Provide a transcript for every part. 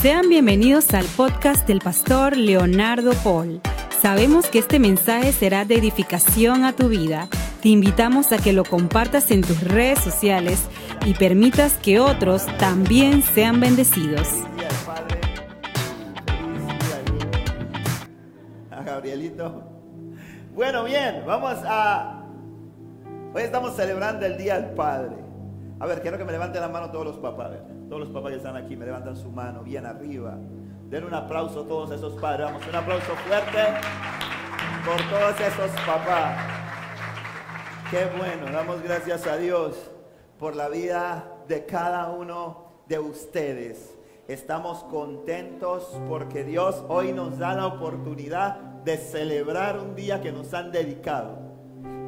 Sean bienvenidos al podcast del pastor Leonardo Paul. Sabemos que este mensaje será de edificación a tu vida. Te invitamos a que lo compartas en tus redes sociales y permitas que otros también sean bendecidos. A Gabrielito. Bueno, bien, vamos a... Hoy estamos celebrando el Día del Padre. A ver, quiero que me levanten la mano todos los papás. Todos los papás que están aquí me levantan su mano bien arriba. Den un aplauso a todos esos padres. Un aplauso fuerte por todos esos papás. Qué bueno, damos gracias a Dios por la vida de cada uno de ustedes. Estamos contentos porque Dios hoy nos da la oportunidad de celebrar un día que nos han dedicado.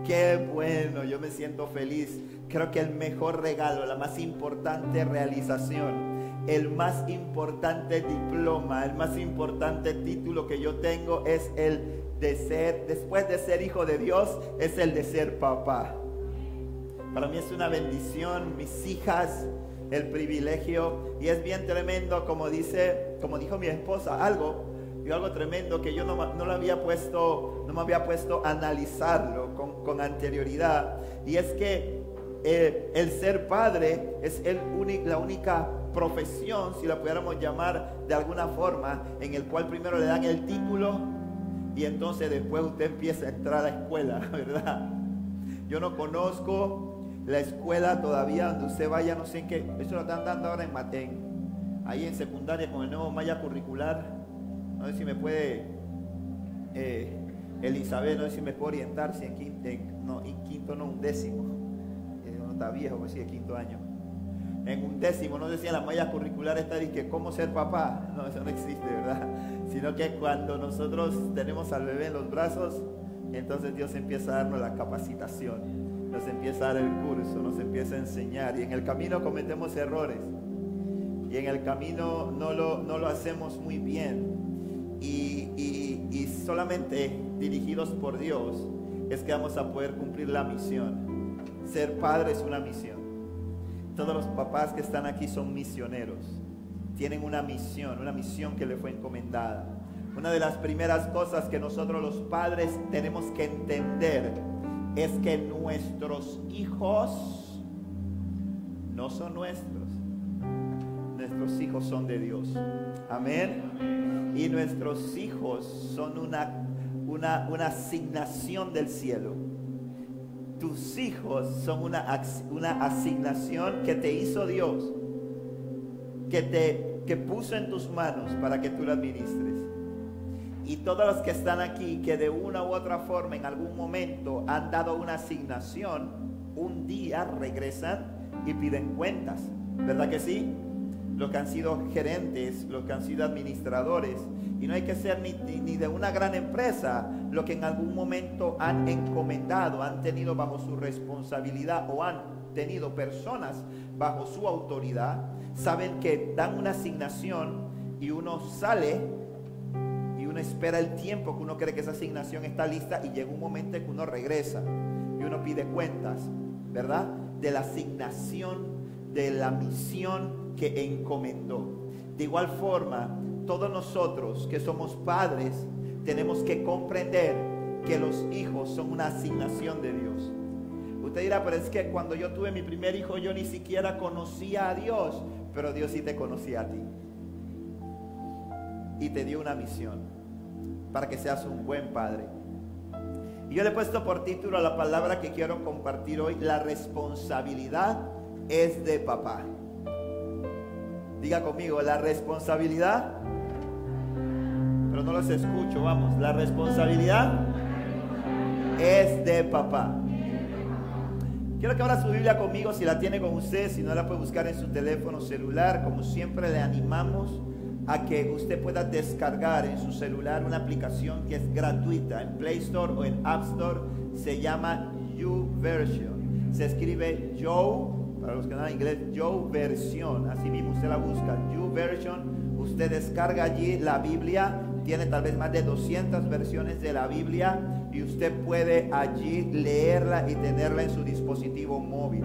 Qué bueno, yo me siento feliz. Creo que el mejor regalo, la más importante realización, el más importante diploma, el más importante título que yo tengo es el de ser, después de ser hijo de Dios, es el de ser papá. Para mí es una bendición, mis hijas, el privilegio, y es bien tremendo, como dice, como dijo mi esposa, algo, digo algo tremendo que yo no, no lo había puesto, no me había puesto a analizarlo con, con anterioridad, y es que eh, el ser padre es la única profesión, si la pudiéramos llamar de alguna forma, en el cual primero le dan el título y entonces después usted empieza a entrar a la escuela, ¿verdad? Yo no conozco la escuela todavía donde usted vaya, no sé en qué, eso lo están dando ahora en Matén, ahí en secundaria con el nuevo malla curricular, no sé si me puede, eh, Elizabeth, no sé si me puede orientar, si en quinto, no, en quinto no, un décimo viejo, pues sí, de quinto año. En un décimo, no decía la malla curricular está que cómo ser papá. No, eso no existe, ¿verdad? Sino que cuando nosotros tenemos al bebé en los brazos, entonces Dios empieza a darnos la capacitación, nos empieza a dar el curso, nos empieza a enseñar. Y en el camino cometemos errores. Y en el camino no lo, no lo hacemos muy bien. Y, y solamente dirigidos por Dios es que vamos a poder cumplir la misión. Ser padre es una misión. Todos los papás que están aquí son misioneros. Tienen una misión, una misión que le fue encomendada. Una de las primeras cosas que nosotros los padres tenemos que entender es que nuestros hijos no son nuestros. Nuestros hijos son de Dios. Amén. Y nuestros hijos son una, una, una asignación del cielo tus hijos son una, una asignación que te hizo Dios, que te que puso en tus manos para que tú la administres. Y todos los que están aquí, que de una u otra forma en algún momento han dado una asignación, un día regresan y piden cuentas. ¿Verdad que sí? Los que han sido gerentes, los que han sido administradores. Y no hay que ser ni, de una gran empresa, lo que en algún momento han encomendado, han tenido bajo su responsabilidad o han tenido personas bajo su autoridad, saben que dan una asignación y uno sale y uno espera el tiempo que uno cree que esa asignación está lista y llega un momento en que uno regresa y uno pide cuentas, ¿verdad? De la asignación, de la misión que encomendó. De igual forma, todos nosotros que somos padres, tenemos que comprender que los hijos son una asignación de Dios. Usted dirá, pero es que cuando yo tuve mi primer hijo yo ni siquiera conocía a Dios, pero Dios sí te conocía a ti. Y te dio una misión para que seas un buen padre. Y yo le he puesto por título a la palabra que quiero compartir hoy, la responsabilidad es de papá. Diga conmigo, la responsabilidad pero no los escucho, vamos. La responsabilidad es de papá. Quiero que abra su Biblia conmigo si la tiene con usted, si no la puede buscar en su teléfono celular. Como siempre le animamos a que usted pueda descargar en su celular una aplicación que es gratuita en Play Store o en App Store. Se llama YouVersion. Se escribe Joe, para los que no inglés, YouVersion. Así mismo usted la busca, YouVersion. Usted descarga allí la Biblia tiene tal vez más de 200 versiones de la Biblia y usted puede allí leerla y tenerla en su dispositivo móvil.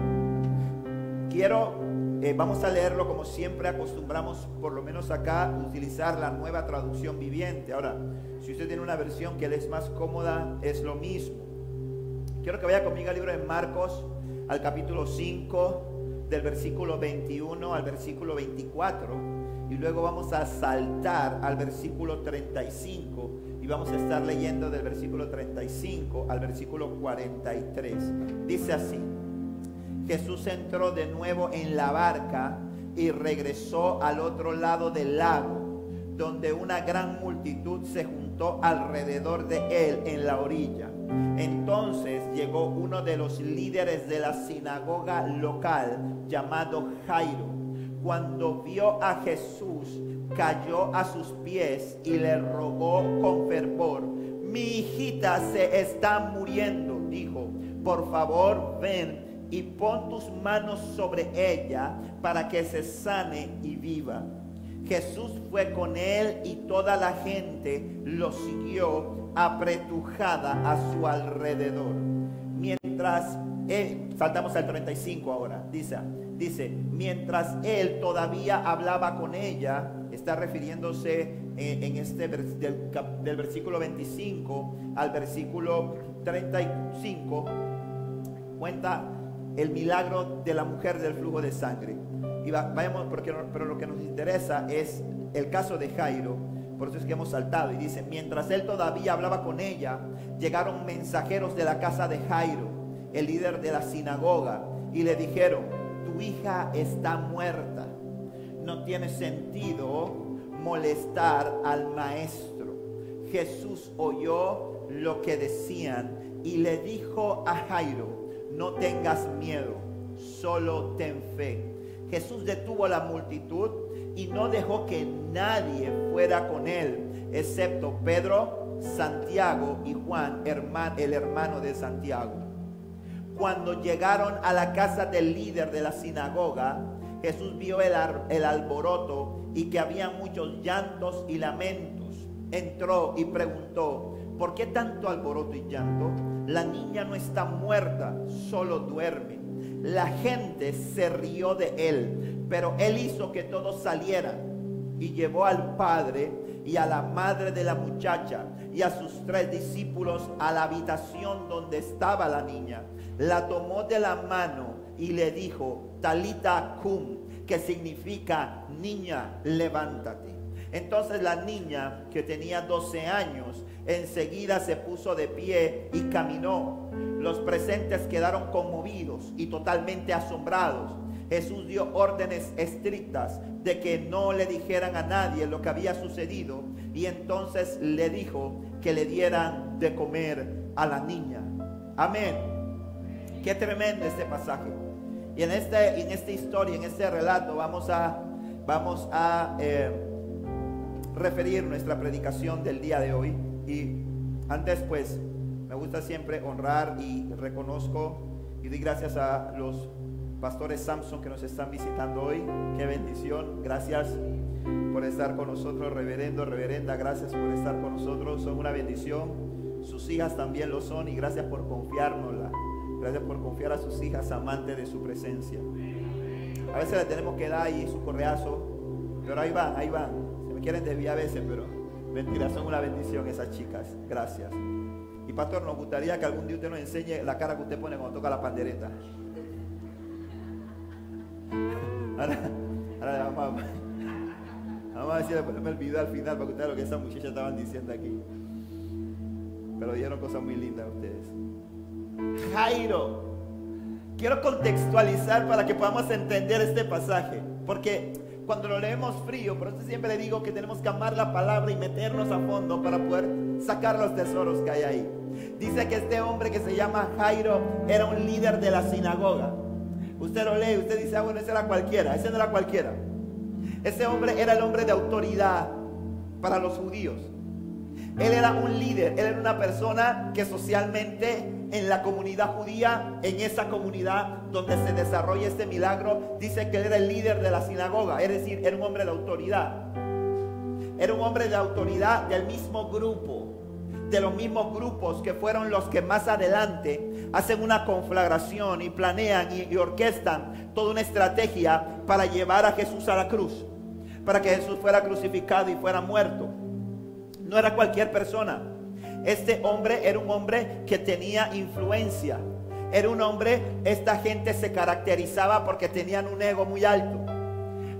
Quiero Eh, vamos a leerlo como siempre acostumbramos, por lo menos acá, utilizar la nueva traducción viviente. Ahora, si usted tiene una versión que le es más cómoda, es lo mismo. Quiero que vaya conmigo al libro de Marcos, al capítulo 5, del versículo 21 al versículo 24. Y luego vamos a saltar al versículo 35 y vamos a estar leyendo del versículo 35 al versículo 43. Dice así. Jesús entró de nuevo en la barca y regresó al otro lado del lago, donde una gran multitud se juntó alrededor de él en la orilla. Entonces llegó uno de los líderes de la sinagoga local llamado Jairo. Cuando vio a Jesús, cayó a sus pies y le rogó con fervor, mi hijita se está muriendo, dijo, por favor ven y pon tus manos sobre ella para que se sane y viva. Jesús fue con él y toda la gente lo siguió apretujada a su alrededor. Mientras él, saltamos al 35 ahora, dice, dice, mientras él todavía hablaba con ella, está refiriéndose en, este del, del versículo 25 al versículo 35, cuenta el milagro de la mujer del flujo de sangre. Y vayamos, porque, pero lo que nos interesa es el caso de Jairo. Por eso es que hemos saltado. Y dice, mientras él todavía hablaba con ella, llegaron mensajeros de la casa de Jairo, el líder de la sinagoga, y le dijeron, tu hija está muerta. No tiene sentido molestar al maestro. Jesús oyó lo que decían y le dijo a Jairo, no tengas miedo, solo ten fe. Jesús detuvo la multitud y no dejó que nadie fuera con él, excepto Pedro, Santiago y Juan, el hermano de Santiago. Cuando llegaron a la casa del líder de la sinagoga, Jesús vio el, el alboroto y que había muchos llantos y lamentos. Entró y preguntó, ¿por qué tanto alboroto y llanto? La niña no está muerta, solo duerme. La gente se rió de él, pero él hizo que todos salieran y llevó al padre y a la madre de la muchacha y a sus tres discípulos a la habitación donde estaba la niña. La tomó de la mano y le dijo, Talita cum, que significa niña, levántate. Entonces la niña que tenía 12 años enseguida se puso de pie y caminó. Los presentes quedaron conmovidos y totalmente asombrados. Jesús dio órdenes estrictas de que no le dijeran a nadie lo que había sucedido y entonces le dijo que le dieran de comer a la niña. Amén. Qué tremendo este pasaje. Y en, este, en esta historia, en este relato, vamos a, vamos a eh, referir nuestra predicación del día de hoy. Y antes pues me gusta siempre honrar y reconozco y doy gracias a los pastores Samson que nos están visitando hoy. Qué bendición. Gracias por estar con nosotros, reverendo, reverenda. Gracias por estar con nosotros. Son una bendición. Sus hijas también lo son y gracias por confiárnosla. Gracias por confiar a sus hijas amantes de su presencia. A veces le tenemos que dar ahí su correazo, pero ahí van, ahí van quieren desviar a veces, pero mentira, son una bendición esas chicas. Gracias. Y pastor, nos gustaría que algún día usted nos enseñe la cara que usted pone cuando toca la pandereta. Ahora, ahora vamos, a, vamos a ponerme el video al final para que ustedes lo que esas muchachas estaban diciendo aquí. Pero dijeron cosas muy lindas a ustedes. Jairo. Quiero contextualizar para que podamos entender este pasaje. Porque cuando lo leemos frío, por eso siempre le digo que tenemos que amar la palabra y meternos a fondo para poder sacar los tesoros que hay ahí. Dice que este hombre que se llama Jairo era un líder de la sinagoga. Usted lo lee, usted dice, ah, bueno, ese era cualquiera, ese no era cualquiera. Ese hombre era el hombre de autoridad para los judíos. Él era un líder, él era una persona que socialmente en la comunidad judía, en esa comunidad donde se desarrolla este milagro, dice que él era el líder de la sinagoga, es decir, era un hombre de autoridad. Era un hombre de autoridad del mismo grupo de los mismos grupos que fueron los que más adelante hacen una conflagración y planean y, orquestan toda una estrategia para llevar a Jesús a la cruz, para que Jesús fuera crucificado y fuera muerto. No era cualquier persona. Este hombre era un hombre que tenía influencia. Era un hombre, esta gente se caracterizaba porque tenían un ego muy alto.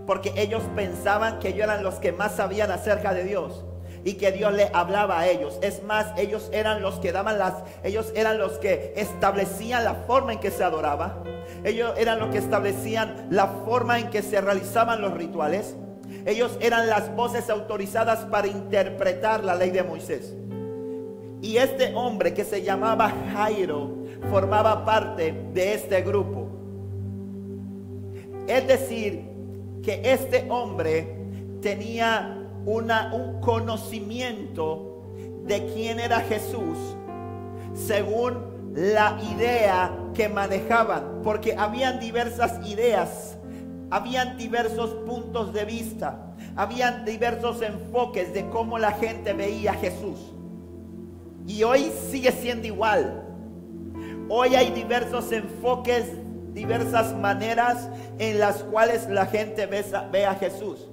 Porque ellos pensaban que ellos eran los que más sabían acerca de Dios y que Dios le hablaba a ellos. Es más, ellos eran los que daban las, ellos eran los que establecían la forma en que se adoraba. Ellos eran los que establecían la forma en que se realizaban los rituales. Ellos eran las voces autorizadas para interpretar la ley de Moisés. Y este hombre que se llamaba Jairo formaba parte de este grupo. Es decir, que este hombre tenía un conocimiento de quién era Jesús según la idea que manejaban, porque habían diversas ideas, habían diversos puntos de vista, habían diversos enfoques de cómo la gente veía a Jesús. Y hoy sigue siendo igual. Hoy hay diversos enfoques, diversas maneras en las cuales la gente ve a Jesús.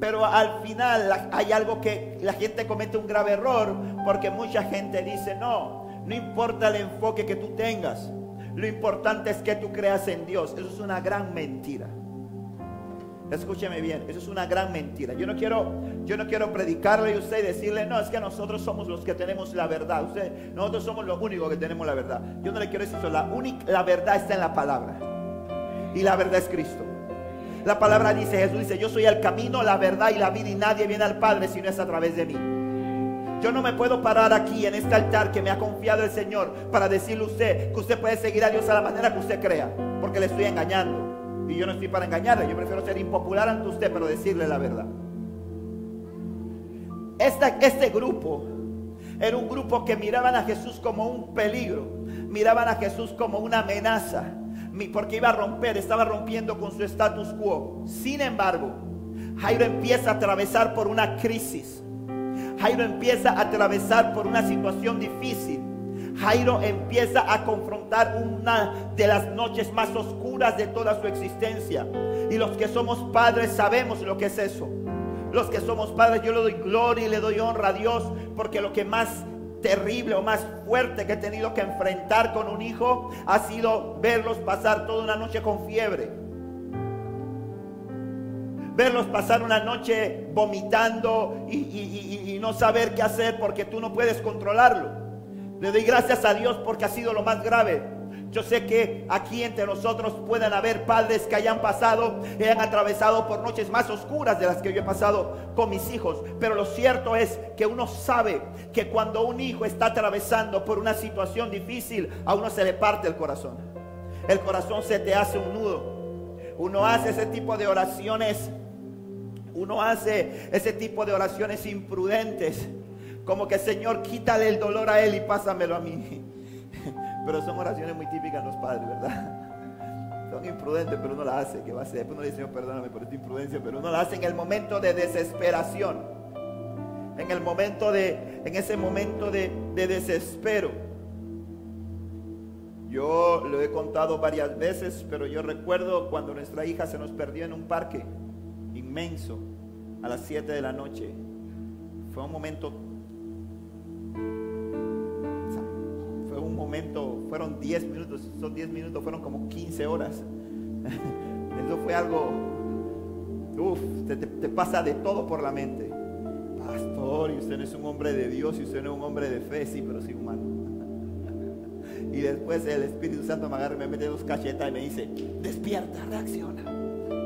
Pero al final hay algo que la gente comete un grave error porque mucha gente dice, no, no importa el enfoque que tú tengas, lo importante es que tú creas en Dios. Eso es una gran mentira. Escúcheme bien, eso es una gran mentira. Yo no quiero, yo no quiero predicarle a usted y decirle, no, es que nosotros somos los que tenemos la verdad. Usted, nosotros somos los únicos que tenemos la verdad. Yo no le quiero decir eso. La, única, la verdad está en la palabra. Y la verdad es Cristo. La palabra dice, Jesús dice, yo soy el camino, la verdad y la vida y nadie viene al Padre si no es a través de mí. Yo no me puedo parar aquí en este altar que me ha confiado el Señor para decirle a usted que usted puede seguir a Dios a la manera que usted crea, porque le estoy engañando. Y yo no estoy para engañarle, yo prefiero ser impopular ante usted, pero decirle la verdad. este grupo era un grupo que miraban a Jesús como un peligro, miraban a Jesús como una amenaza porque iba a romper, estaba rompiendo con su status quo. Sin embargo, Jairo empieza a atravesar por una crisis. Jairo empieza a atravesar por una situación difícil. Jairo empieza a confrontar una de las noches más oscuras de toda su existencia. Y los que somos padres sabemos lo que es eso. Los que somos padres, yo le doy gloria y le doy honra a Dios, porque lo que más terrible o más fuerte que he tenido que enfrentar con un hijo ha sido verlos pasar toda una noche con fiebre. Verlos pasar una noche vomitando y, no saber qué hacer porque tú no puedes controlarlo. Le doy gracias a Dios porque ha sido lo más grave. Yo sé que aquí entre nosotros pueden haber padres que hayan pasado y hayan atravesado por noches más oscuras de las que yo he pasado con mis hijos. Pero lo cierto es que uno sabe que cuando un hijo está atravesando por una situación difícil, a uno se le parte el corazón. El corazón se te hace un nudo. Uno hace ese tipo de oraciones. Uno hace ese tipo de oraciones imprudentes. Como que Señor, quítale el dolor a él y pásamelo a mí. Pero son oraciones muy típicas de los padres, ¿verdad? Son imprudentes, pero uno la hace. ¿Qué va a hacer? Después uno dice, Señor, perdóname por esta imprudencia, pero uno la hace en el momento de desesperación. En el momento de, en ese momento de, de desespero. Yo lo he contado varias veces, pero yo recuerdo cuando nuestra hija se nos perdió en un parque inmenso a las 7 de la noche. Fue un momento momento, fueron 10 minutos, son 10 minutos, fueron como 15 horas. Eso fue algo, uff, te, pasa de todo por la mente. Pastor, y usted no es un hombre de Dios, y usted no es un hombre de fe, sí, pero sí humano. Y después el Espíritu Santo me agarra, me mete dos cachetas y me dice, despierta, reacciona.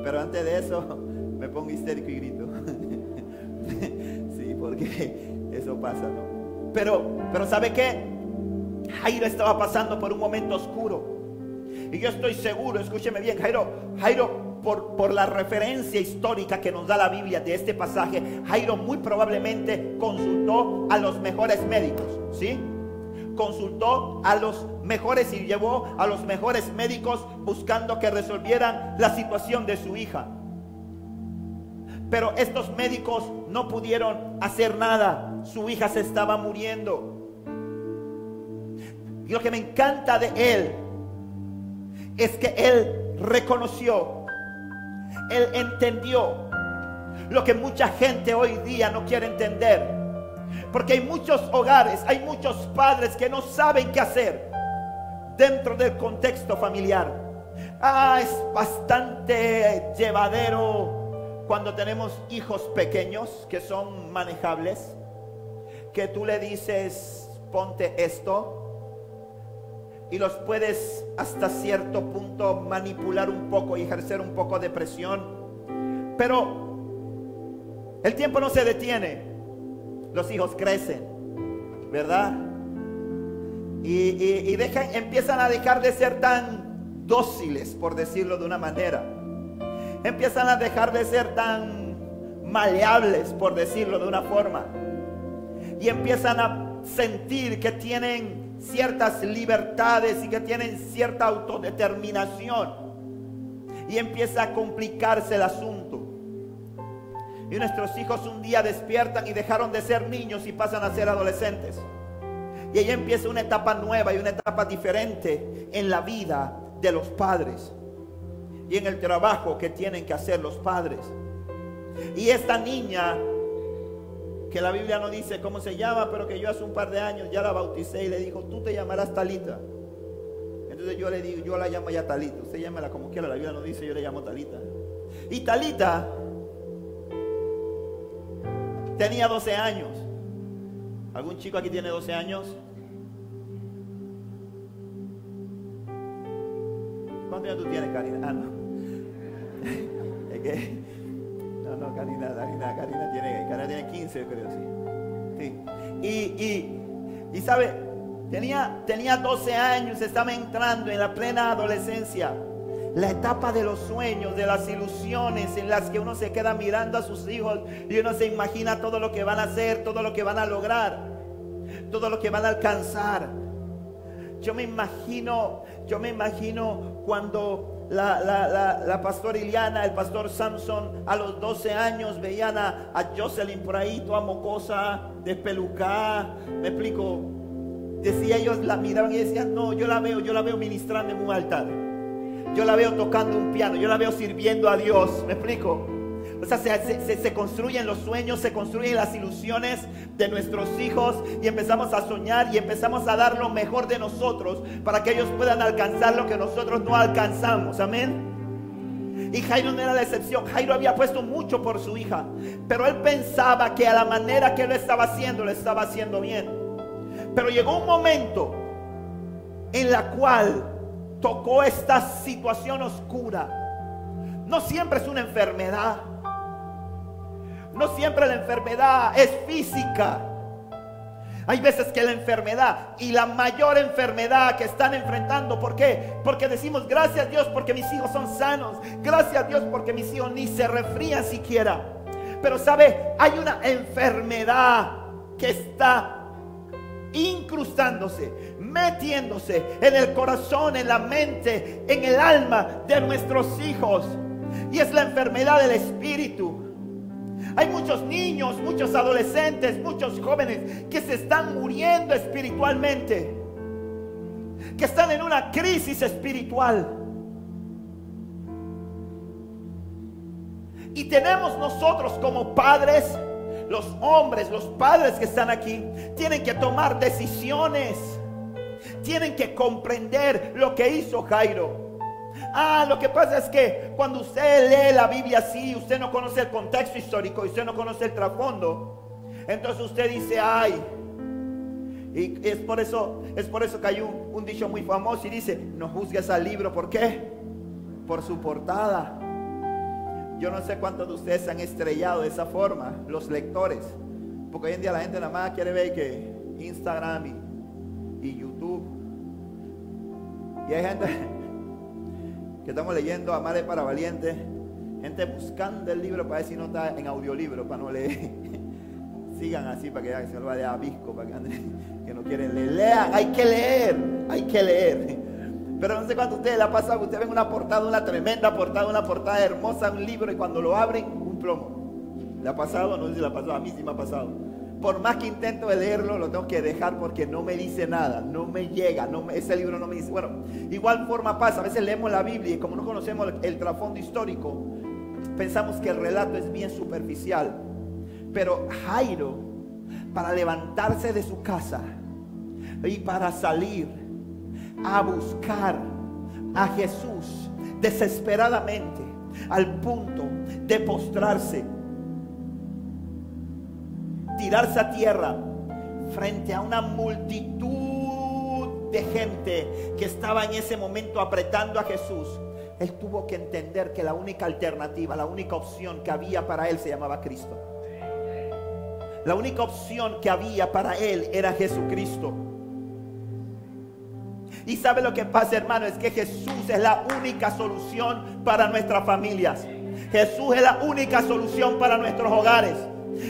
Pero antes de eso, me pongo histérico y grito. sí, porque eso pasa, ¿no? Pero, pero ¿sabe qué? Jairo estaba pasando por un momento oscuro. Y yo estoy seguro, escúcheme bien, Jairo, Jairo, por, por, la referencia histórica que nos da la Biblia de este pasaje, Jairo muy probablemente consultó a los mejores médicos, ¿sí? Consultó a los mejores y llevó a los mejores médicos buscando que resolvieran la situación de su hija. Pero estos médicos no pudieron hacer nada su hija se estaba muriendo. Y lo que me encanta de él es que él reconoció, él entendió lo que mucha gente hoy día no quiere entender. Porque hay muchos hogares, hay muchos padres que no saben qué hacer dentro del contexto familiar. Ah, es bastante llevadero cuando tenemos hijos pequeños que son manejables, que tú le dices, ponte esto, y los puedes hasta cierto punto manipular un poco y ejercer un poco de presión. Pero el tiempo no se detiene. Los hijos crecen, ¿verdad? Y, empiezan a dejar de ser tan dóciles, por decirlo de una manera. Empiezan a dejar de ser tan maleables, por decirlo de una forma. Y empiezan a sentir que tienen ciertas libertades y que tienen cierta autodeterminación. Y empieza a complicarse el asunto. Y nuestros hijos un día despiertan y dejaron de ser niños y pasan a ser adolescentes. Y ahí empieza una etapa nueva y una etapa diferente en la vida de los padres. Y en el trabajo que tienen que hacer los padres. Y esta niña que la Biblia no dice cómo se llama, pero que yo hace un par de años ya la bauticé y le dijo, tú te llamarás Talita. Entonces yo le digo, yo la llamo ya Talita. Usted llámela como quiera, la Biblia no dice, yo le llamo Talita. Y Talita tenía 12 años. ¿Algún chico aquí tiene 12 años? ¿Cuántos años tú tienes, Karina? Ah, no. es que no, no, Karina, Karina, Karina tiene, Karina tiene 15, creo, sí. Y, y, y sabe, tenía, tenía 12 años, estaba entrando en la plena adolescencia. La etapa de los sueños, de las ilusiones en las que uno se queda mirando a sus hijos y uno se imagina todo lo que van a hacer, todo lo que van a lograr, todo lo que van a alcanzar. Yo me imagino, yo me imagino cuando la, la, la, pastora Iliana, el pastor Samson, a los 12 años veían a, Jocelyn por ahí, toda mocosa, despelucada. Me explico. Decía ellos, la miraban y decían, no, yo la veo, yo la veo ministrando en un altar. Yo la veo tocando un piano, yo la veo sirviendo a Dios. ¿Me explico? O sea, se, construyen los sueños, se construyen las ilusiones de nuestros hijos y empezamos a soñar y empezamos a dar lo mejor de nosotros para que ellos puedan alcanzar lo que nosotros no alcanzamos. Amén. Y Jairo no era la excepción. Jairo había puesto mucho por su hija, pero él pensaba que a la manera que lo estaba haciendo, lo estaba haciendo bien. Pero llegó un momento en la cual tocó esta situación oscura. No siempre es una enfermedad. No siempre la enfermedad es física. Hay veces que la enfermedad y la mayor enfermedad que están enfrentando, ¿por qué? Porque decimos, gracias a Dios porque mis hijos son sanos, gracias a Dios porque mis hijos ni se refrían siquiera. Pero sabe, hay una enfermedad que está incrustándose, metiéndose en el corazón, en la mente, en el alma de nuestros hijos. Y es la enfermedad del espíritu. Hay muchos niños, muchos adolescentes, muchos jóvenes que se están muriendo espiritualmente. Que están en una crisis espiritual. Y tenemos nosotros como padres, los hombres, los padres que están aquí, tienen que tomar decisiones. Tienen que comprender lo que hizo Jairo. Ah, lo que pasa es que cuando usted lee la Biblia así, usted no conoce el contexto histórico, y usted no conoce el trasfondo. Entonces usted dice, ay, y es por eso, es por eso que hay un, dicho muy famoso y dice, no juzgues al libro, ¿por qué? Por su portada. Yo no sé cuántos de ustedes se han estrellado de esa forma, los lectores. Porque hoy en día la gente nada más quiere ver que Instagram y, y YouTube. Y hay gente, que estamos leyendo Amar para Valientes. Gente buscando el libro para ver si no está en audiolibro, para no leer. Sigan así para que se lo vaya a Visco, para que, que no quieren leer. Lean, hay que leer, hay que leer. Pero no sé cuánto ustedes la pasado, ustedes ven una portada, una tremenda portada, una portada hermosa, un libro, y cuando lo abren, un plomo. ¿Le ha pasado? No sé si le ha pasado, a mí sí me ha pasado. Por más que intento leerlo, lo tengo que dejar porque no me dice nada, no me llega, ese libro no me dice. Bueno, igual forma pasa, a veces leemos la Biblia y como no conocemos el trasfondo histórico, pensamos que el relato es bien superficial. Pero Jairo, para levantarse de su casa y para salir a buscar a Jesús desesperadamente, al punto de postrarse, tirarse a tierra frente a una multitud de gente que estaba en ese momento apretando a Jesús, él tuvo que entender que la única alternativa, la única opción que había para él se llamaba Cristo. La única opción que había para él era Jesucristo. Y sabe lo que pasa, hermano, es que Jesús es la única solución para nuestras familias. Jesús es la única solución para nuestros hogares.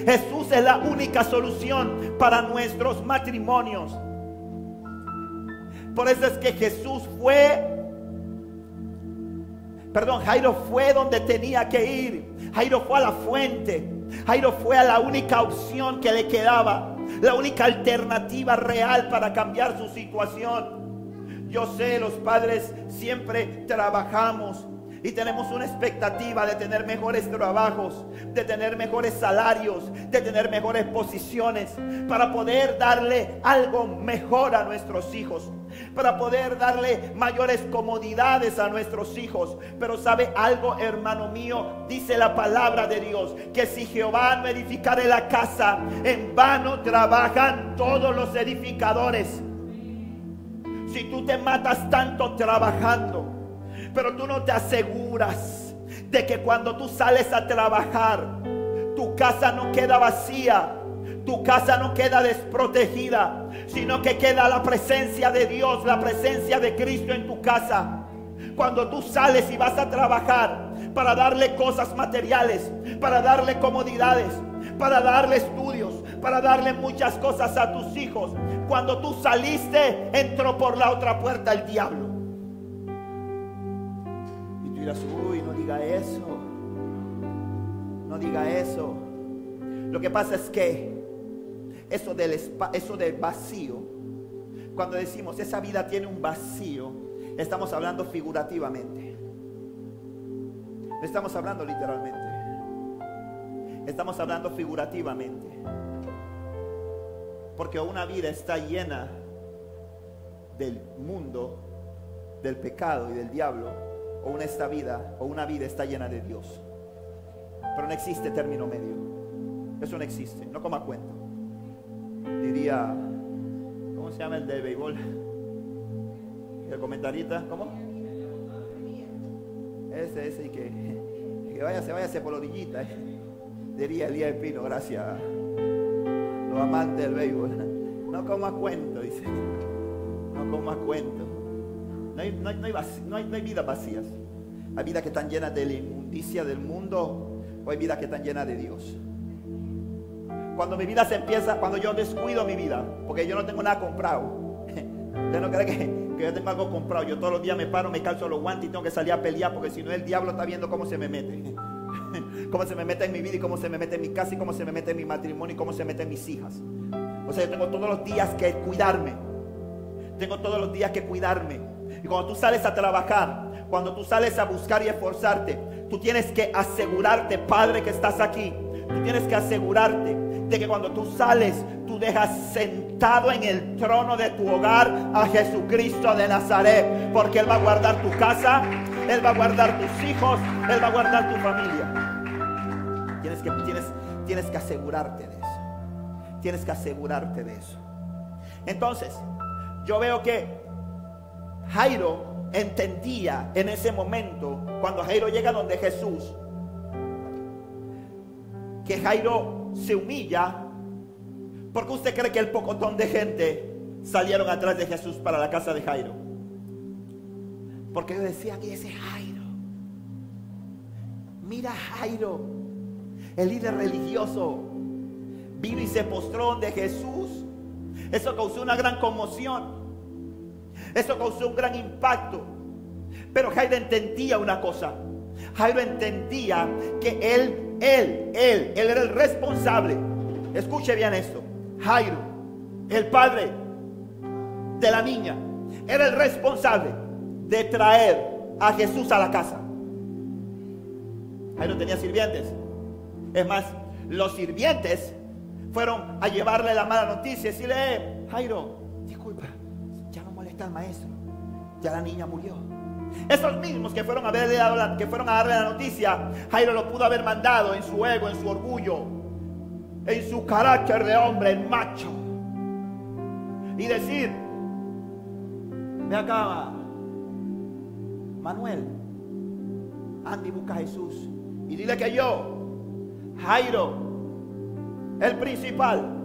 Jesús es la única solución para nuestros matrimonios. Por eso es que Jesús fue, perdón, Jairo fue donde tenía que ir. Jairo fue a la fuente. Jairo fue a la única opción que le quedaba. La única alternativa real para cambiar su situación. Yo sé, los padres siempre trabajamos y tenemos una expectativa de tener mejores trabajos, de tener mejores salarios, de tener mejores posiciones, para poder darle algo mejor a nuestros hijos, para poder darle mayores comodidades a nuestros hijos. Pero sabe algo, hermano mío, dice la palabra de Dios, que si Jehová no edificare la casa, en vano trabajan todos los edificadores. Si tú te matas tanto trabajando, pero tú no te aseguras de que cuando tú sales a trabajar, tu casa no queda vacía, tu casa no queda desprotegida, sino que queda la presencia de Dios, la presencia de Cristo en tu casa. Cuando tú sales y vas a trabajar para darle cosas materiales, para darle comodidades, para darle estudios, para darle muchas cosas a tus hijos. Cuando tú saliste, entró por la otra puerta el diablo uy, no diga eso. No diga eso. Lo que pasa es que eso del, eso del vacío, cuando decimos esa vida tiene un vacío, estamos hablando figurativamente. No estamos hablando literalmente. Estamos hablando figurativamente. Porque una vida está llena del mundo, del pecado y del diablo o una esta vida o una vida está llena de Dios. Pero no existe término medio. Eso no existe. No como cuento. Diría, ¿cómo se llama el de béisbol? El comentarista, ¿cómo? Ese, ese y que, que vaya, se vaya por la orillita. Eh. Diría Elías de Pino, gracias. Los amantes del béisbol. No como cuento, dice. No como cuento. No hay, no, hay, vidas vacías. Hay vidas que están llenas de la inmundicia del mundo o hay vidas que están llenas de Dios. Cuando mi vida se empieza, cuando yo descuido mi vida, porque yo no tengo nada comprado. Usted no cree que, yo tengo algo comprado. Yo todos los días me paro, me calzo los guantes y tengo que salir a pelear porque si no el diablo está viendo cómo se me mete. cómo se me mete en mi vida y cómo se me mete en mi casa y cómo se me mete en mi matrimonio y cómo se mete en mis hijas. O sea, yo tengo todos los días que cuidarme. Tengo todos los días que cuidarme. Y cuando tú sales a trabajar, cuando tú sales a buscar y esforzarte, tú tienes que asegurarte, Padre, que estás aquí. Tú tienes que asegurarte de que cuando tú sales, tú dejas sentado en el trono de tu hogar a Jesucristo de Nazaret. Porque Él va a guardar tu casa, Él va a guardar tus hijos, Él va a guardar tu familia. Tienes que, tienes, tienes que asegurarte de eso. Tienes que asegurarte de eso. Entonces, yo veo que Jairo entendía en ese momento, cuando Jairo llega donde Jesús, que Jairo se humilla. porque usted cree que el pocotón de gente salieron atrás de Jesús para la casa de Jairo? Porque ellos decían, y ese Jairo, mira Jairo, el líder religioso, vino y se postró donde Jesús. Eso causó una gran conmoción. Eso causó un gran impacto. Pero Jairo entendía una cosa. Jairo entendía que él, él, él, él era el responsable. Escuche bien esto. Jairo, el padre de la niña, era el responsable de traer a Jesús a la casa. Jairo tenía sirvientes. Es más, los sirvientes fueron a llevarle la mala noticia y decirle, Jairo, disculpa, al maestro, ya la niña murió. Esos mismos que fueron a dado que fueron a darle la noticia, Jairo lo pudo haber mandado en su ego, en su orgullo, en su carácter de hombre, en macho. Y decir, ve acá, Manuel, Andy busca a Jesús y dile que yo, Jairo, el principal,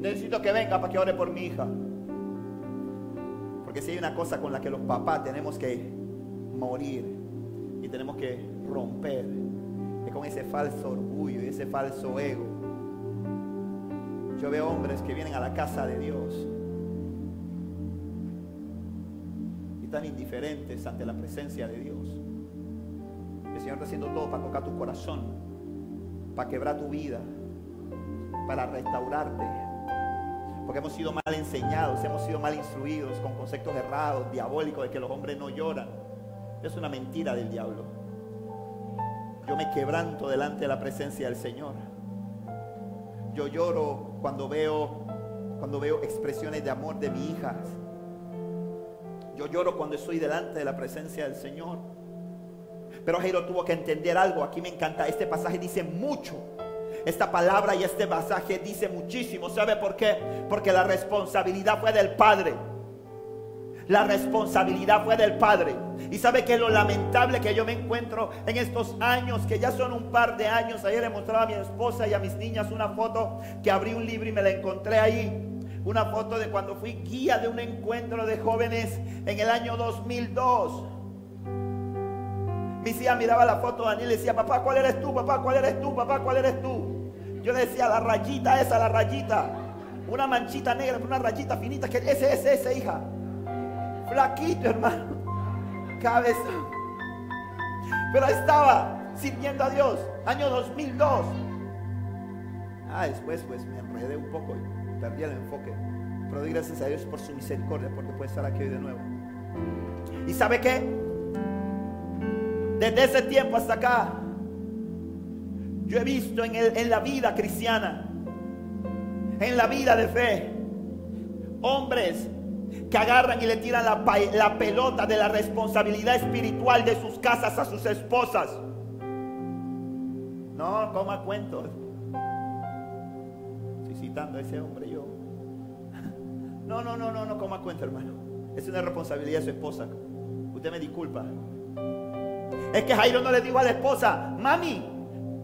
necesito que venga para que ore por mi hija. Porque si hay una cosa con la que los papás tenemos que morir y tenemos que romper, es con ese falso orgullo y ese falso ego. Yo veo hombres que vienen a la casa de Dios y están indiferentes ante la presencia de Dios. El Señor está haciendo todo para tocar tu corazón, para quebrar tu vida, para restaurarte. Porque hemos sido mal enseñados, hemos sido mal instruidos con conceptos errados, diabólicos, de que los hombres no lloran. Es una mentira del diablo. Yo me quebranto delante de la presencia del Señor. Yo lloro cuando veo, cuando veo expresiones de amor de mi hija. Yo lloro cuando estoy delante de la presencia del Señor. Pero Jairo tuvo que entender algo. Aquí me encanta. Este pasaje dice mucho. Esta palabra y este pasaje dice muchísimo. ¿Sabe por qué? Porque la responsabilidad fue del Padre. La responsabilidad fue del Padre. Y sabe que lo lamentable que yo me encuentro en estos años, que ya son un par de años. Ayer le mostraba a mi esposa y a mis niñas una foto que abrí un libro y me la encontré ahí. Una foto de cuando fui guía de un encuentro de jóvenes en el año 2002. Mi hija miraba la foto de Daniel y decía, papá, ¿cuál eres tú? Papá, ¿cuál eres tú? Papá, ¿cuál eres tú? Yo le decía, la rayita esa, la rayita. Una manchita negra, una rayita finita, que ese, ese, ese, hija. Flaquito, hermano. Cabeza. Pero estaba sirviendo a Dios. Año 2002. Ah, después pues me enredé un poco y perdí el enfoque. Pero doy gracias a Dios por su misericordia porque puede estar aquí hoy de nuevo. ¿Y sabe qué? Desde ese tiempo hasta acá, yo he visto en, la vida cristiana, en la vida de fe, hombres que agarran y le tiran la, pelota de la responsabilidad espiritual de sus casas a sus esposas. No, coma cuentos. Estoy citando a ese hombre yo. No, no, no, no, no coma cuento, hermano. Es una responsabilidad de su esposa. Usted me disculpa. Es que Jairo no le dijo a la esposa, mami,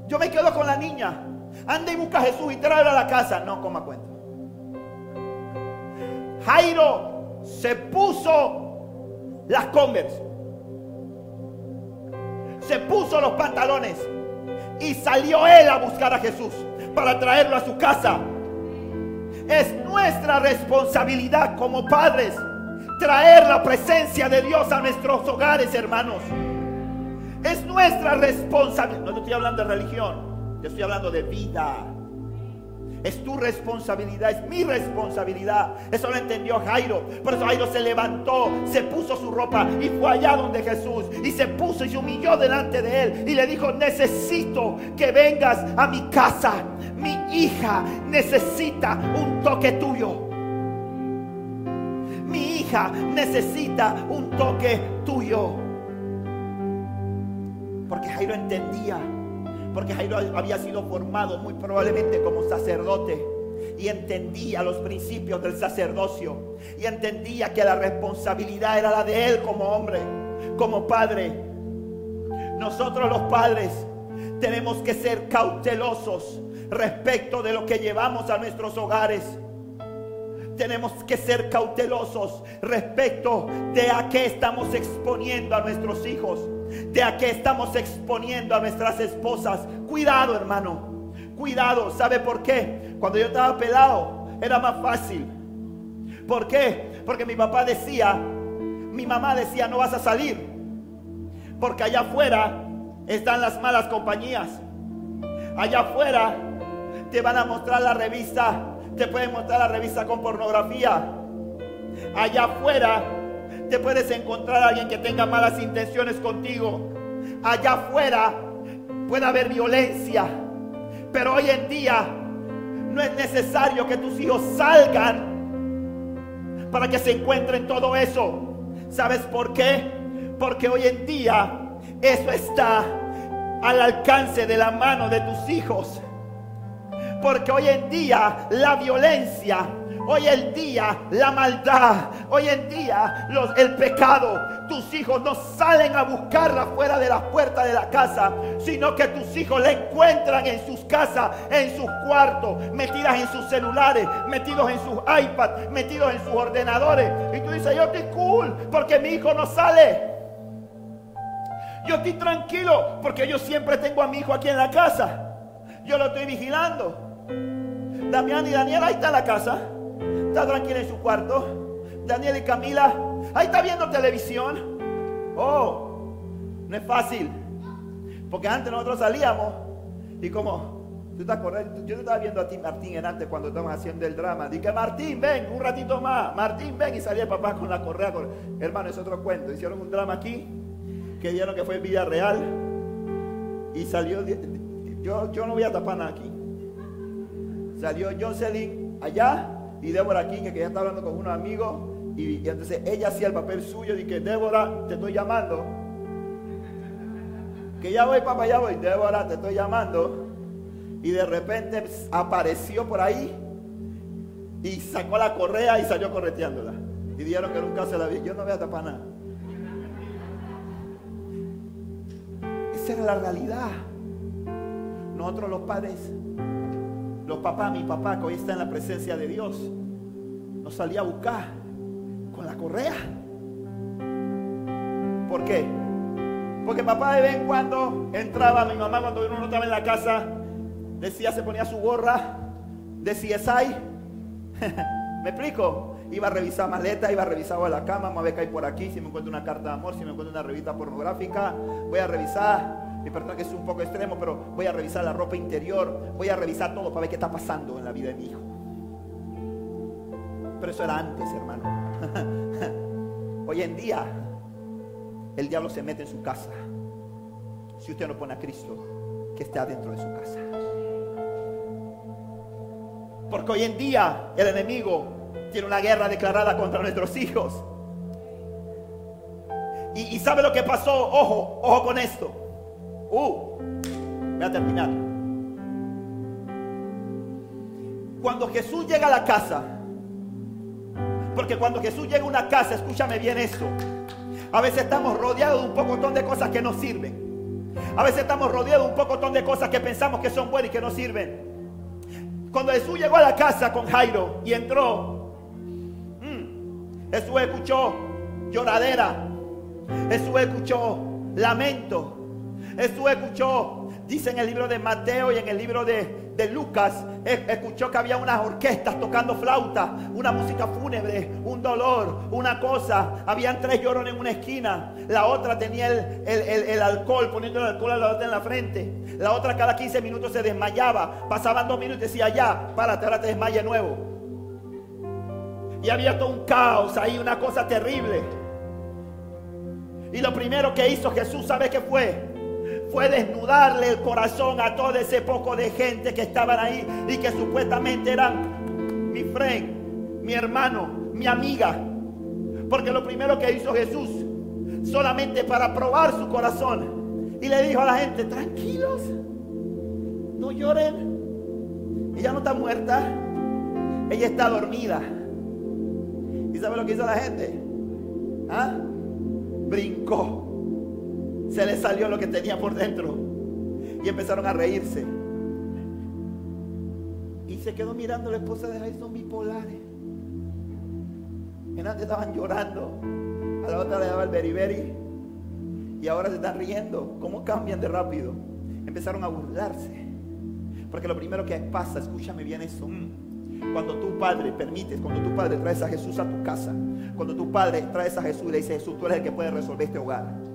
yo me quedo con la niña. Anda y busca a Jesús y tráelo a la casa. No, coma cuenta. Jairo se puso las converse. Se puso los pantalones. Y salió él a buscar a Jesús para traerlo a su casa. Es nuestra responsabilidad como padres traer la presencia de Dios a nuestros hogares, hermanos. Es nuestra responsabilidad. No estoy hablando de religión, yo estoy hablando de vida. Es tu responsabilidad, es mi responsabilidad. Eso lo entendió Jairo. Por eso Jairo se levantó, se puso su ropa y fue allá donde Jesús. Y se puso y se humilló delante de él. Y le dijo, necesito que vengas a mi casa. Mi hija necesita un toque tuyo. Mi hija necesita un toque tuyo. Porque Jairo entendía, porque Jairo había sido formado muy probablemente como sacerdote y entendía los principios del sacerdocio y entendía que la responsabilidad era la de él como hombre, como padre. Nosotros los padres tenemos que ser cautelosos respecto de lo que llevamos a nuestros hogares. Tenemos que ser cautelosos respecto de a qué estamos exponiendo a nuestros hijos de a qué estamos exponiendo a nuestras esposas. Cuidado, hermano. Cuidado. ¿Sabe por qué? Cuando yo estaba pelado era más fácil. ¿Por qué? Porque mi papá decía, mi mamá decía, no vas a salir. Porque allá afuera están las malas compañías. Allá afuera te van a mostrar la revista, te pueden mostrar la revista con pornografía. Allá afuera te puedes encontrar a alguien que tenga malas intenciones contigo. Allá afuera puede haber violencia. Pero hoy en día no es necesario que tus hijos salgan para que se encuentren todo eso. ¿Sabes por qué? Porque hoy en día eso está al alcance de la mano de tus hijos. Porque hoy en día la violencia Hoy en día la maldad, hoy en día el pecado, tus hijos no salen a buscarla fuera de las puertas de la casa, sino que tus hijos la encuentran en sus casas, en sus cuartos, metidas en sus celulares, metidos en sus iPads, metidos en sus ordenadores. Y tú dices, yo estoy cool porque mi hijo no sale. Yo estoy tranquilo porque yo siempre tengo a mi hijo aquí en la casa. Yo lo estoy vigilando. Damián y Daniel, ahí está la casa. Está tranquila en su cuarto. Daniel y Camila, ahí está viendo televisión. Oh, no es fácil. Porque antes nosotros salíamos y como tú estás corriendo, yo te estaba viendo a ti, Martín, en antes cuando estábamos haciendo el drama. Dije, Martín, ven, un ratito más. Martín, ven. Y salía el papá con la correa. Hermano, es otro cuento. Hicieron un drama aquí que dijeron que fue en vida real. Y salió, yo, yo no voy a tapar nada aquí. Salió Jocelyn allá y Débora aquí, que ya está hablando con unos amigos, y, entonces ella hacía el papel suyo y que Débora, te estoy llamando. Que ya voy, papá, ya voy. Débora, te estoy llamando. Y de repente apareció por ahí y sacó la correa y salió correteándola. Y dijeron que nunca se la vi. Yo no voy a tapar nada. Esa era la realidad. Nosotros los padres los papás, mi papá, que hoy está en la presencia de Dios, nos salía a buscar con la correa. ¿Por qué? Porque papá de vez en cuando entraba, mi mamá cuando uno no estaba en la casa, decía, se ponía su gorra de CSI. ¿Me explico? Iba a revisar maleta, iba a revisar la cama, vamos a ver qué hay por aquí, si me encuentro una carta de amor, si me encuentro una revista pornográfica, voy a revisar mi que es un poco extremo, pero voy a revisar la ropa interior, voy a revisar todo para ver qué está pasando en la vida de mi hijo. Pero eso era antes, hermano. Hoy en día, el diablo se mete en su casa. Si usted no pone a Cristo, que esté adentro de su casa. Porque hoy en día el enemigo tiene una guerra declarada contra nuestros hijos. Y sabe lo que pasó, ojo, ojo con esto. Uh, voy a terminar. Cuando Jesús llega a la casa, porque cuando Jesús llega a una casa, escúchame bien eso. A veces estamos rodeados de un pocotón de cosas que no sirven. A veces estamos rodeados de un pocotón de cosas que pensamos que son buenas y que no sirven. Cuando Jesús llegó a la casa con Jairo y entró, mm, Jesús escuchó lloradera. Jesús escuchó lamento. Jesús escuchó, dice en el libro de Mateo y en el libro de, Lucas, escuchó que había unas orquestas tocando flauta, una música fúnebre, un dolor, una cosa. Habían tres llorones en una esquina. La otra tenía el, alcohol, poniendo el alcohol a la otra en la frente. La otra cada 15 minutos se desmayaba. Pasaban dos minutos y decía, ya, párate, ahora te desmaya nuevo. Y había todo un caos ahí, una cosa terrible. Y lo primero que hizo Jesús, ¿sabe qué fue? Fue desnudarle el corazón a todo ese poco de gente que estaban ahí y que supuestamente eran mi friend, mi hermano, mi amiga. Porque lo primero que hizo Jesús, solamente para probar su corazón, y le dijo a la gente, tranquilos, no lloren, ella no está muerta, ella está dormida. ¿Y sabe lo que hizo la gente? ¿Ah? Brincó se le salió lo que tenía por dentro. Y empezaron a reírse. Y se quedó mirando la esposa de Jason bipolares. En antes estaban llorando. A la otra le daba el beriberi. Y ahora se están riendo. ¿Cómo cambian de rápido? Empezaron a burlarse. Porque lo primero que pasa, escúchame bien eso. Mm, cuando tu padre permites, cuando tu padre traes a Jesús a tu casa, cuando tu padre traes a Jesús y le dice, Jesús, tú eres el que puede resolver este hogar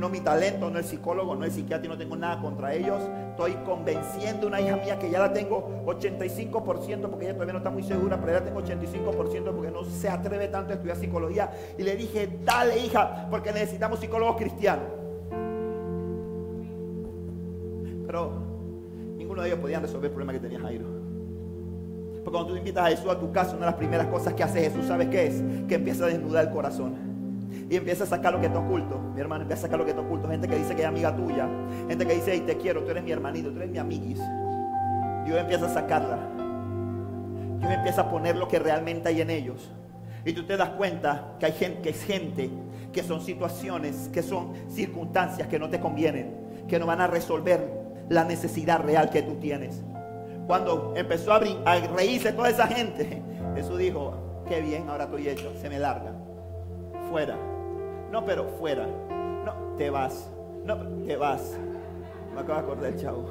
no mi talento, no el psicólogo, no el psiquiatra, no tengo nada contra ellos. Estoy convenciendo a una hija mía que ya la tengo 85% porque ella todavía no está muy segura, pero ya tengo 85% porque no se atreve tanto a estudiar psicología. Y le dije, dale hija, porque necesitamos psicólogos cristianos. Pero ninguno de ellos podía resolver el problema que tenía Jairo. Porque cuando tú invitas a Jesús a tu casa, una de las primeras cosas que hace Jesús, ¿sabes qué es? Que empieza a desnudar el corazón y empieza a sacar lo que está oculto. Mi hermano empieza a sacar lo que está oculto. Gente que dice que es amiga tuya. Gente que dice, hey, te quiero, tú eres mi hermanito, tú eres mi amiguis. Dios empieza a sacarla. Dios empieza a poner lo que realmente hay en ellos. Y tú te das cuenta que hay gente, que es gente, que son situaciones, que son circunstancias que no te convienen, que no van a resolver la necesidad real que tú tienes. Cuando empezó a, a reírse toda esa gente, Jesús dijo, qué bien, ahora estoy hecho, se me larga. Fuera. No, pero fuera. No, te vas. No, te vas. Me acabo de acordar el chavo.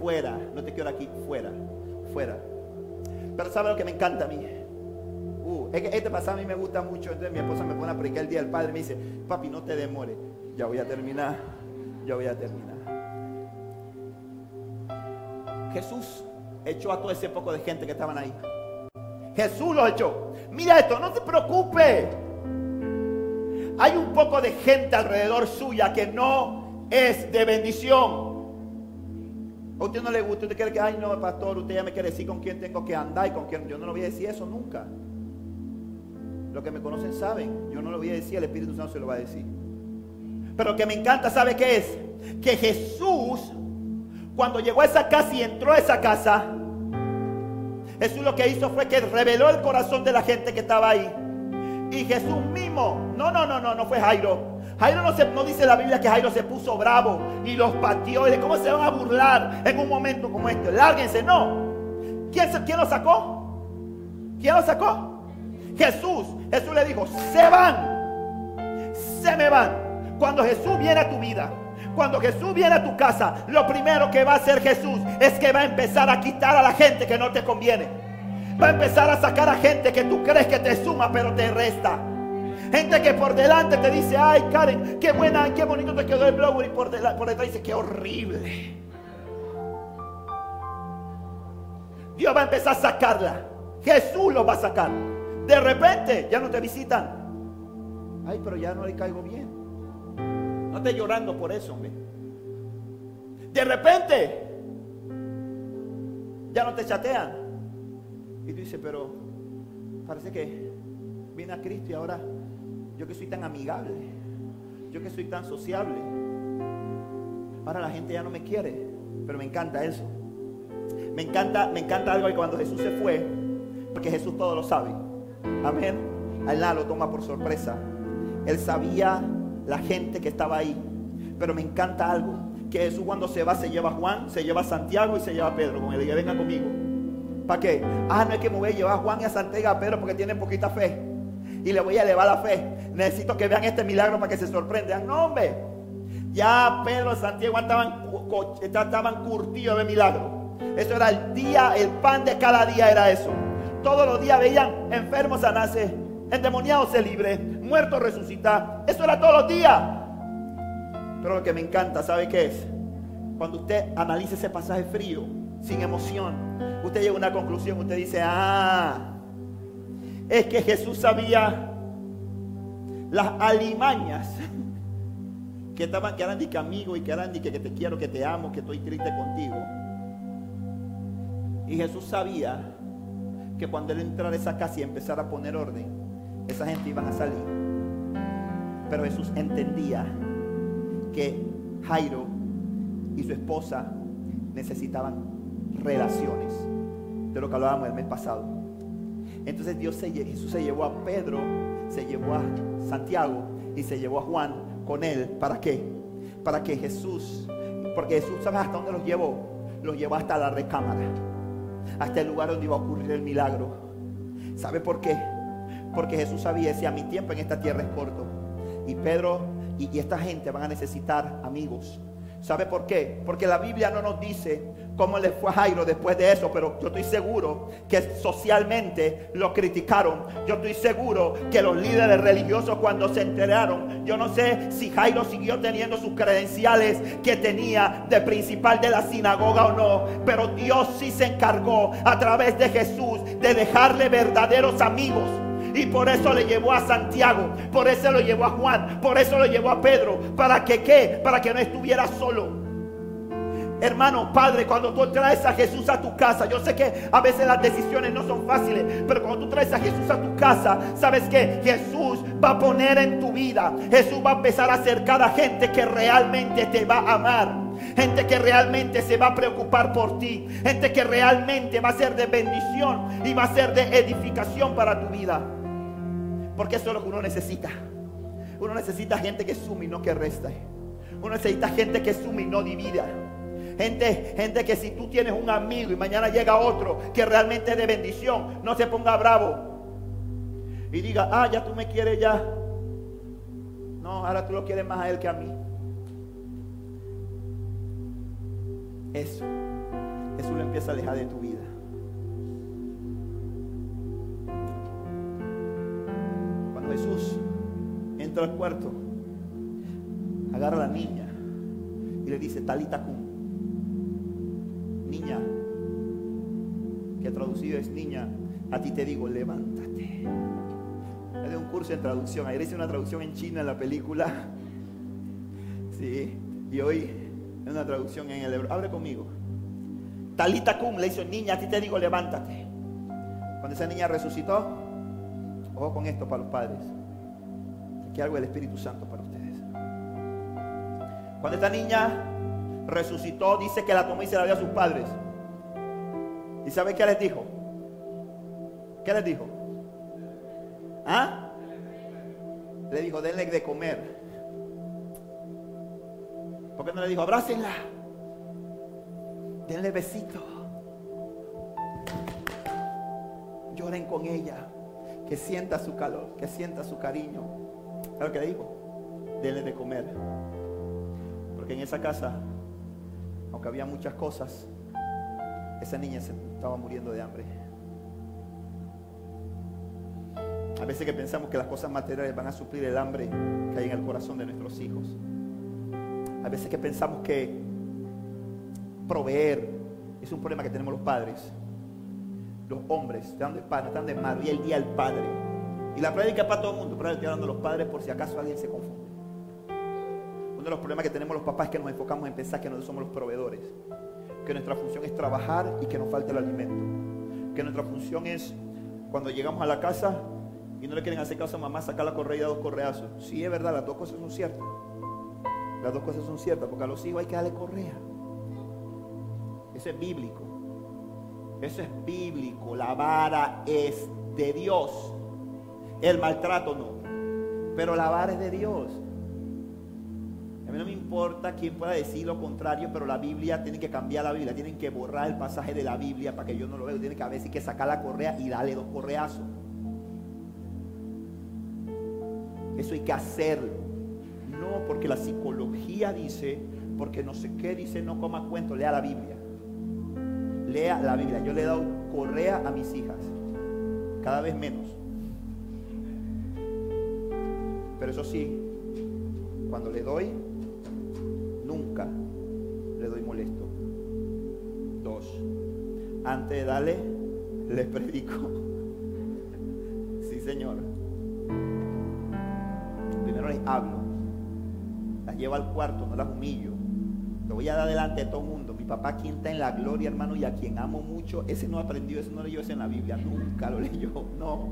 Fuera. No te quiero aquí. Fuera. Fuera. Pero ¿sabe lo que me encanta a mí? Uh, es que este pasaje a mí me gusta mucho. Entonces mi esposa me pone a predicar el día del padre. Me dice, papi, no te demores. Ya voy a terminar. Ya voy a terminar. Jesús echó a todo ese poco de gente que estaban ahí. Jesús los echó. Mira esto, no te preocupes. Hay un poco de gente alrededor suya que no es de bendición. A usted no le gusta, usted quiere que, ay no, pastor, usted ya me quiere decir con quién tengo que andar y con quién. Yo no lo voy a decir eso nunca. Los que me conocen saben, yo no lo voy a decir, el Espíritu Santo se lo va a decir. Pero lo que me encanta, ¿sabe qué es? Que Jesús, cuando llegó a esa casa y entró a esa casa, Jesús lo que hizo fue que reveló el corazón de la gente que estaba ahí. Y Jesús mismo, no, no, no, no, no fue Jairo. Jairo no, se, no dice la Biblia que Jairo se puso bravo y los pateó. Cómo se van a burlar en un momento como este. Lárguense, no. ¿Quién, ¿Quién lo sacó? ¿Quién lo sacó? Jesús. Jesús le dijo, se van. Se me van. Cuando Jesús viene a tu vida, cuando Jesús viene a tu casa, lo primero que va a hacer Jesús es que va a empezar a quitar a la gente que no te conviene. Va a empezar a sacar a gente que tú crees que te suma pero te resta. Gente que por delante te dice, ay Karen, qué buena, qué bonito te quedó el blower y por, detrás dice, qué horrible. Dios va a empezar a sacarla. Jesús lo va a sacar. De repente ya no te visitan. Ay, pero ya no le caigo bien. No estés llorando por eso, hombre. De repente, ya no te chatean. Y tú dices, pero parece que vine a Cristo y ahora yo que soy tan amigable, yo que soy tan sociable, ahora la gente ya no me quiere. Pero me encanta eso. Me encanta, me encanta algo que cuando Jesús se fue, porque Jesús todo lo sabe. Amén. A él nada lo toma por sorpresa. Él sabía la gente que estaba ahí. Pero me encanta algo, que Jesús cuando se va se lleva a Juan, se lleva a Santiago y se lleva a Pedro. Como le diga, venga conmigo. ¿Para qué? Ah, no es que me voy a llevar a Juan y a Santiago a Pedro porque tienen poquita fe. Y le voy a elevar la fe. Necesito que vean este milagro para que se sorprendan. No, hombre. Ya Pedro y Santiago estaban, estaban curtidos de milagro. Eso era el día, el pan de cada día era eso. Todos los días veían enfermos sanarse, endemoniados se libre, muertos resucitar. Eso era todos los días. Pero lo que me encanta, ¿sabe qué es? Cuando usted analiza ese pasaje frío, sin emoción, usted llega a una conclusión, usted dice, ah, es que Jesús sabía las alimañas que estaban, que eran de que amigo y que eran de que, que te quiero, que te amo, que estoy triste contigo. Y Jesús sabía que cuando él entrara a esa casa y empezara a poner orden, esa gente iban a salir. Pero Jesús entendía que Jairo y su esposa necesitaban relaciones, de lo que hablábamos el mes pasado. Entonces Dios se, Jesús se llevó a Pedro, se llevó a Santiago y se llevó a Juan con él. ¿Para qué? Para que Jesús, porque Jesús sabe hasta dónde los llevó, los llevó hasta la recámara, hasta el lugar donde iba a ocurrir el milagro. ¿Sabe por qué? Porque Jesús sabía, a mi tiempo en esta tierra es corto. Y Pedro y, esta gente van a necesitar amigos. ¿Sabe por qué? Porque la Biblia no nos dice cómo le fue a Jairo después de eso, pero yo estoy seguro que socialmente lo criticaron. Yo estoy seguro que los líderes religiosos cuando se enteraron, yo no sé si Jairo siguió teniendo sus credenciales que tenía de principal de la sinagoga o no, pero Dios sí se encargó a través de Jesús de dejarle verdaderos amigos y por eso le llevó a Santiago, por eso lo llevó a Juan, por eso lo llevó a Pedro. ¿Para que qué? Para que no estuviera solo. Hermano, padre, cuando tú traes a Jesús a tu casa, yo sé que a veces las decisiones no son fáciles, pero cuando tú traes a Jesús a tu casa, sabes que Jesús va a poner en tu vida, Jesús va a empezar a acercar a gente que realmente te va a amar, gente que realmente se va a preocupar por ti, gente que realmente va a ser de bendición y va a ser de edificación para tu vida. Porque eso es lo que uno necesita. Uno necesita gente que sume y no que resta. Uno necesita gente que sume y no divida. Gente, gente que si tú tienes un amigo y mañana llega otro que realmente es de bendición, no se ponga bravo y diga, ah, ya tú me quieres ya. No, ahora tú lo quieres más a él que a mí. Eso, eso lo empieza a alejar de tu vida. Jesús entra al cuarto, agarra a la niña y le dice, Talita cum. Niña, que traducido es niña, a ti te digo, levántate. Es de un curso en traducción. Ayer hice una traducción en China en la película. Sí, y hoy es una traducción en el hebreo. Abre conmigo. Talita cum le dice, niña, a ti te digo, levántate. Cuando esa niña resucitó, Con esto para los padres. Aquí algo del Espíritu Santo para ustedes. Cuando esta niña resucitó, dice que la tomó y se la dio a sus padres. ¿Y sabe qué les dijo? ¿Qué les dijo? ¿Ah? Le dijo, denle de comer. ¿Por qué no le dijo, abrácenla? Denle besito. Lloren con ella que sienta su calor, que sienta su cariño. ¿Sabes lo que le dijo? Denle de comer. Porque en esa casa, aunque había muchas cosas, esa niña se estaba muriendo de hambre. A veces que pensamos que las cosas materiales van a suplir el hambre que hay en el corazón de nuestros hijos. A veces que pensamos que proveer es un problema que tenemos los padres los hombres, están de padre, están de madre, y el día del padre. Y la es para todo el mundo, pero estoy hablando de los padres por si acaso alguien se confunde. Uno de los problemas que tenemos los papás es que nos enfocamos en pensar que nosotros somos los proveedores, que nuestra función es trabajar y que nos falta el alimento, que nuestra función es cuando llegamos a la casa y no le quieren hacer caso a mamá, sacar la correa y dos correazos. Sí, es verdad, las dos cosas son ciertas. Las dos cosas son ciertas, porque a los hijos hay que darle correa. Eso es bíblico. Eso es bíblico. La vara es de Dios. El maltrato no. Pero la vara es de Dios. A mí no me importa quién pueda decir lo contrario, pero la Biblia tiene que cambiar la Biblia. Tienen que borrar el pasaje de la Biblia para que yo no lo vea. Tienen que a veces que sacar la correa y darle dos correazos. Eso hay que hacerlo. No porque la psicología dice, porque no sé qué dice, no coma cuento, lea la Biblia lea la Biblia. Yo le he dado correa a mis hijas, cada vez menos. Pero eso sí, cuando le doy, nunca le doy molesto. Dos, antes de darle, les predico. Sí, Señor. Primero les hablo, las llevo al cuarto, no las humillo. Lo voy a dar delante de todo el mundo papá quien está en la gloria, hermano, y a quien amo mucho, ese no aprendió, ese no leyó eso en la Biblia, nunca lo leyó, no.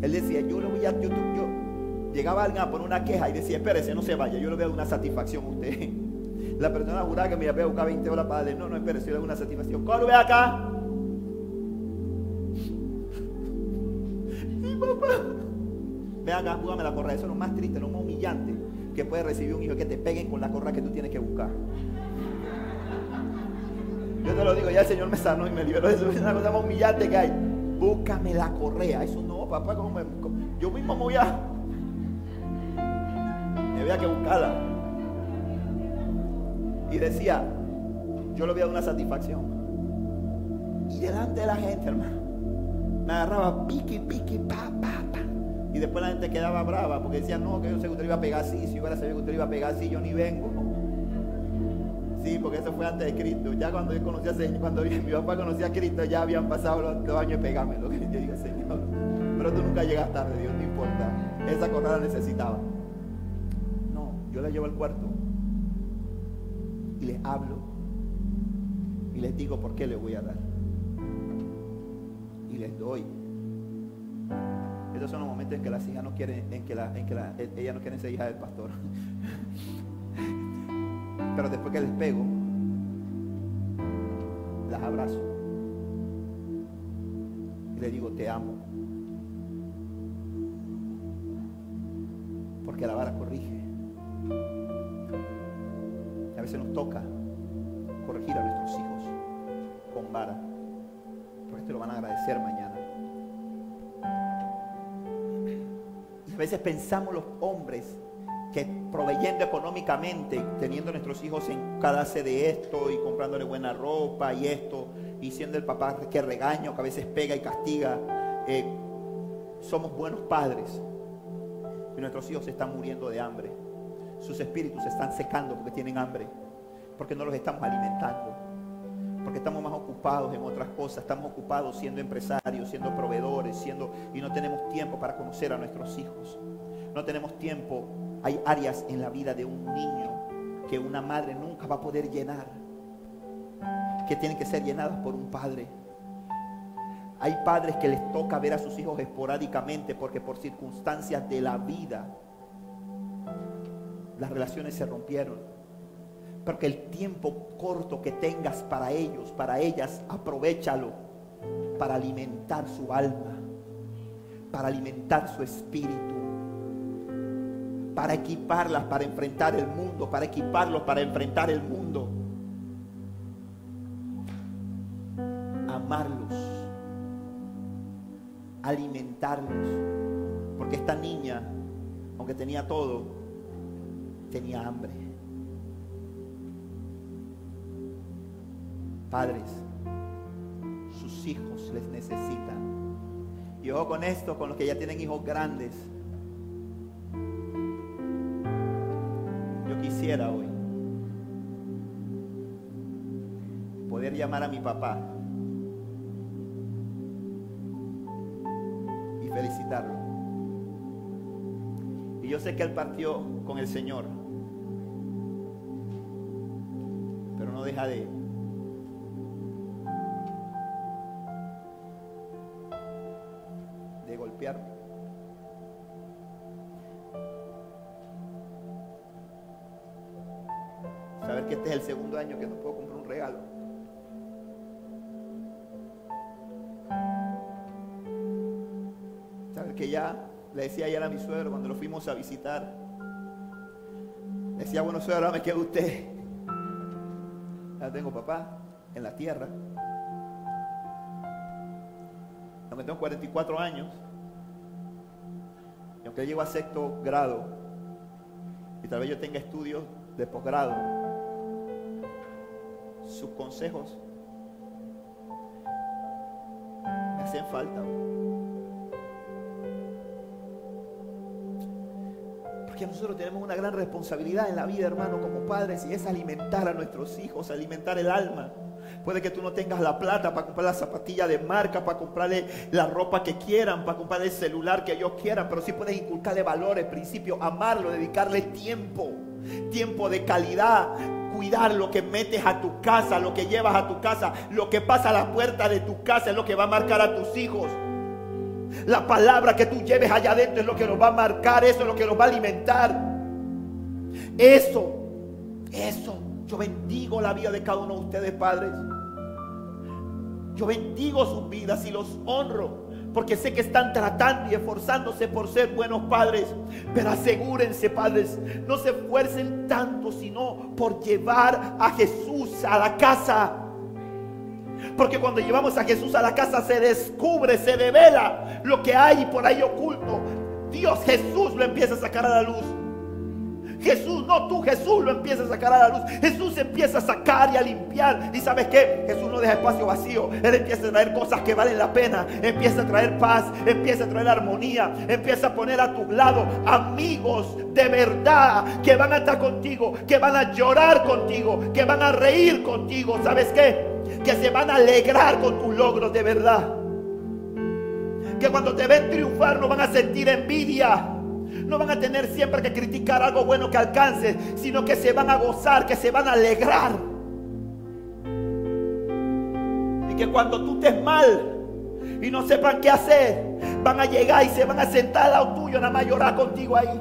Él decía, yo lo voy a, yo, yo, llegaba alguien a poner una queja y decía, espérese, no se vaya, yo le voy a dar una satisfacción a usted. La persona juraba que me iba a buscar 20 horas para darle, no, no, espérese, yo le doy una satisfacción. ¿Cómo ve acá? Sí, papá. Ve acá, júgame la correa, eso es lo más triste, lo más humillante que puede recibir un hijo, que te peguen con la correa que tú tienes que buscar. Yo te lo digo, ya el Señor me sanó y me liberó. Eso es una cosa más humillante que hay. Búscame la correa. Eso no, papá, ¿cómo me, yo mismo me voy a. Me voy a que buscarla. Y decía, yo lo veía una satisfacción. Y delante de la gente, hermano, me agarraba piqui, piqui, pa, pa, pa. Y después la gente quedaba brava porque decía, no, que yo sé que usted iba a pegar así. Si hubiera sabido que usted iba a pegar así, yo ni vengo. Porque eso fue antes de Cristo. Ya cuando yo conocía cuando mi papá conocía a Cristo, ya habían pasado los dos años de pegármelo. Yo digo, Señor, pero tú nunca llegas tarde, Dios, no importa. Esa corrada necesitaba. No, yo la llevo al cuarto y les hablo y les digo por qué le voy a dar. Y les doy. Estos son los momentos en que las hijas no quieren, en que, la, en que la, ella no quieren ser hija del pastor. Pero después que les pego, las abrazo. Y les digo, te amo. Porque la vara corrige. A veces nos toca corregir a nuestros hijos con vara. Porque esto lo van a agradecer mañana. Y a veces pensamos los hombres que proveyendo económicamente, teniendo nuestros hijos en cada de esto y comprándole buena ropa y esto, y siendo el papá que regaña, que a veces pega y castiga, eh, somos buenos padres. Y nuestros hijos se están muriendo de hambre. Sus espíritus se están secando porque tienen hambre. Porque no los estamos alimentando. Porque estamos más ocupados en otras cosas. Estamos ocupados siendo empresarios, siendo proveedores, siendo y no tenemos tiempo para conocer a nuestros hijos. No tenemos tiempo hay áreas en la vida de un niño que una madre nunca va a poder llenar, que tienen que ser llenadas por un padre. Hay padres que les toca ver a sus hijos esporádicamente porque por circunstancias de la vida las relaciones se rompieron. Porque el tiempo corto que tengas para ellos, para ellas, aprovechalo para alimentar su alma, para alimentar su espíritu para equiparlas para enfrentar el mundo, para equiparlos para enfrentar el mundo. Amarlos, alimentarlos, porque esta niña, aunque tenía todo, tenía hambre. Padres, sus hijos les necesitan. Y ojo con esto, con los que ya tienen hijos grandes hoy poder llamar a mi papá y felicitarlo. Y yo sé que él partió con el Señor, pero no deja de de segundo año que no puedo comprar un regalo. Saber que ya le decía ayer a mi suegro cuando lo fuimos a visitar. Decía, bueno suegro, ahora me queda usted. Ya tengo papá en la tierra. Aunque tengo 44 años. Y aunque llego a sexto grado. Y tal vez yo tenga estudios de posgrado sus consejos me hacen falta. Porque nosotros tenemos una gran responsabilidad en la vida, hermano, como padres, y es alimentar a nuestros hijos, alimentar el alma. Puede que tú no tengas la plata para comprar la zapatilla de marca, para comprarle la ropa que quieran, para comprar el celular que ellos quieran, pero sí puedes inculcarle valores, principios, amarlo, dedicarle tiempo, tiempo de calidad, cuidar lo que metes a tu casa, lo que llevas a tu casa, lo que pasa a la puerta de tu casa es lo que va a marcar a tus hijos. La palabra que tú lleves allá adentro es lo que nos va a marcar, eso es lo que nos va a alimentar. Eso, eso, yo bendigo la vida de cada uno de ustedes, padres. Yo bendigo sus vidas y los honro porque sé que están tratando y esforzándose por ser buenos padres. Pero asegúrense, padres, no se esfuercen tanto, sino por llevar a Jesús a la casa. Porque cuando llevamos a Jesús a la casa se descubre, se devela lo que hay por ahí oculto. Dios Jesús lo empieza a sacar a la luz. Jesús, no tú, Jesús lo empieza a sacar a la luz. Jesús empieza a sacar y a limpiar. ¿Y sabes qué? Jesús no deja espacio vacío. Él empieza a traer cosas que valen la pena. Empieza a traer paz, empieza a traer armonía. Empieza a poner a tu lado amigos de verdad que van a estar contigo, que van a llorar contigo, que van a reír contigo. ¿Sabes qué? Que se van a alegrar con tus logros de verdad. Que cuando te ven triunfar no van a sentir envidia no van a tener siempre que criticar algo bueno que alcance, sino que se van a gozar, que se van a alegrar. Y que cuando tú estés mal y no sepan qué hacer, van a llegar y se van a sentar al lado tuyo, nada más llorar contigo ahí.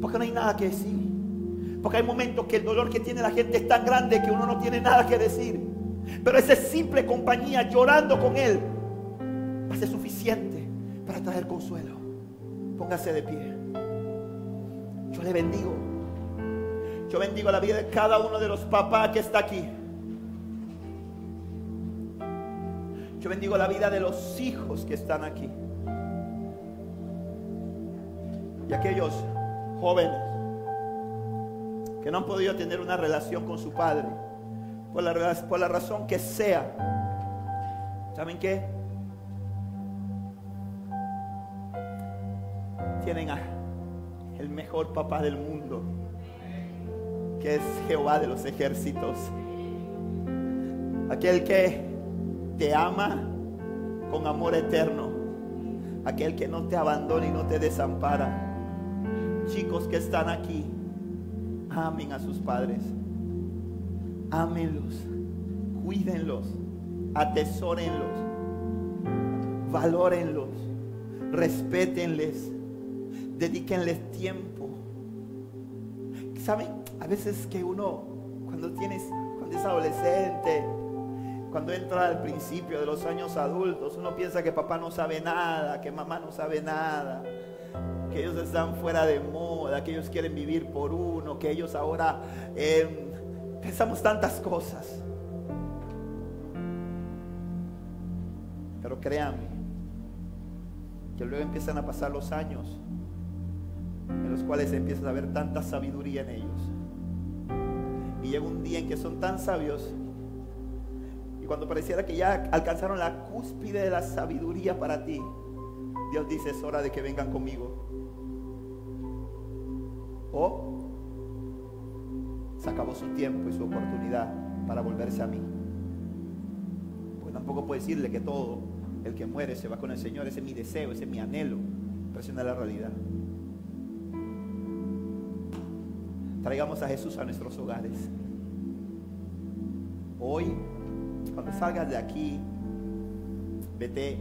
Porque no hay nada que decir. Porque hay momentos que el dolor que tiene la gente es tan grande que uno no tiene nada que decir. Pero esa simple compañía llorando con Él va a ser suficiente para traer consuelo. Póngase de pie. Yo le bendigo. Yo bendigo la vida de cada uno de los papás que está aquí. Yo bendigo la vida de los hijos que están aquí. Y aquellos jóvenes que no han podido tener una relación con su padre, por la, razón que sea. ¿Saben qué? Tienen a el mejor papá del mundo, que es Jehová de los ejércitos. Aquel que te ama con amor eterno. Aquel que no te abandona y no te desampara. Chicos que están aquí, amen a sus padres. Ámenlos, cuídenlos, atesórenlos, valórenlos, respétenles dedíquenles tiempo. ¿Saben? A veces que uno, cuando tienes, cuando es adolescente, cuando entra al principio de los años adultos, uno piensa que papá no sabe nada, que mamá no sabe nada, que ellos están fuera de moda, que ellos quieren vivir por uno, que ellos ahora em, pensamos tantas cosas. Pero créanme, que luego empiezan a pasar los años en los cuales empiezas a ver tanta sabiduría en ellos. Y llega un día en que son tan sabios y cuando pareciera que ya alcanzaron la cúspide de la sabiduría para ti, Dios dice es hora de que vengan conmigo. O se acabó su tiempo y su oportunidad para volverse a mí. Pues tampoco puedo decirle que todo el que muere se va con el Señor, ese es mi deseo, ese es mi anhelo, pero esa la realidad. Traigamos a Jesús a nuestros hogares. Hoy, cuando salgas de aquí, vete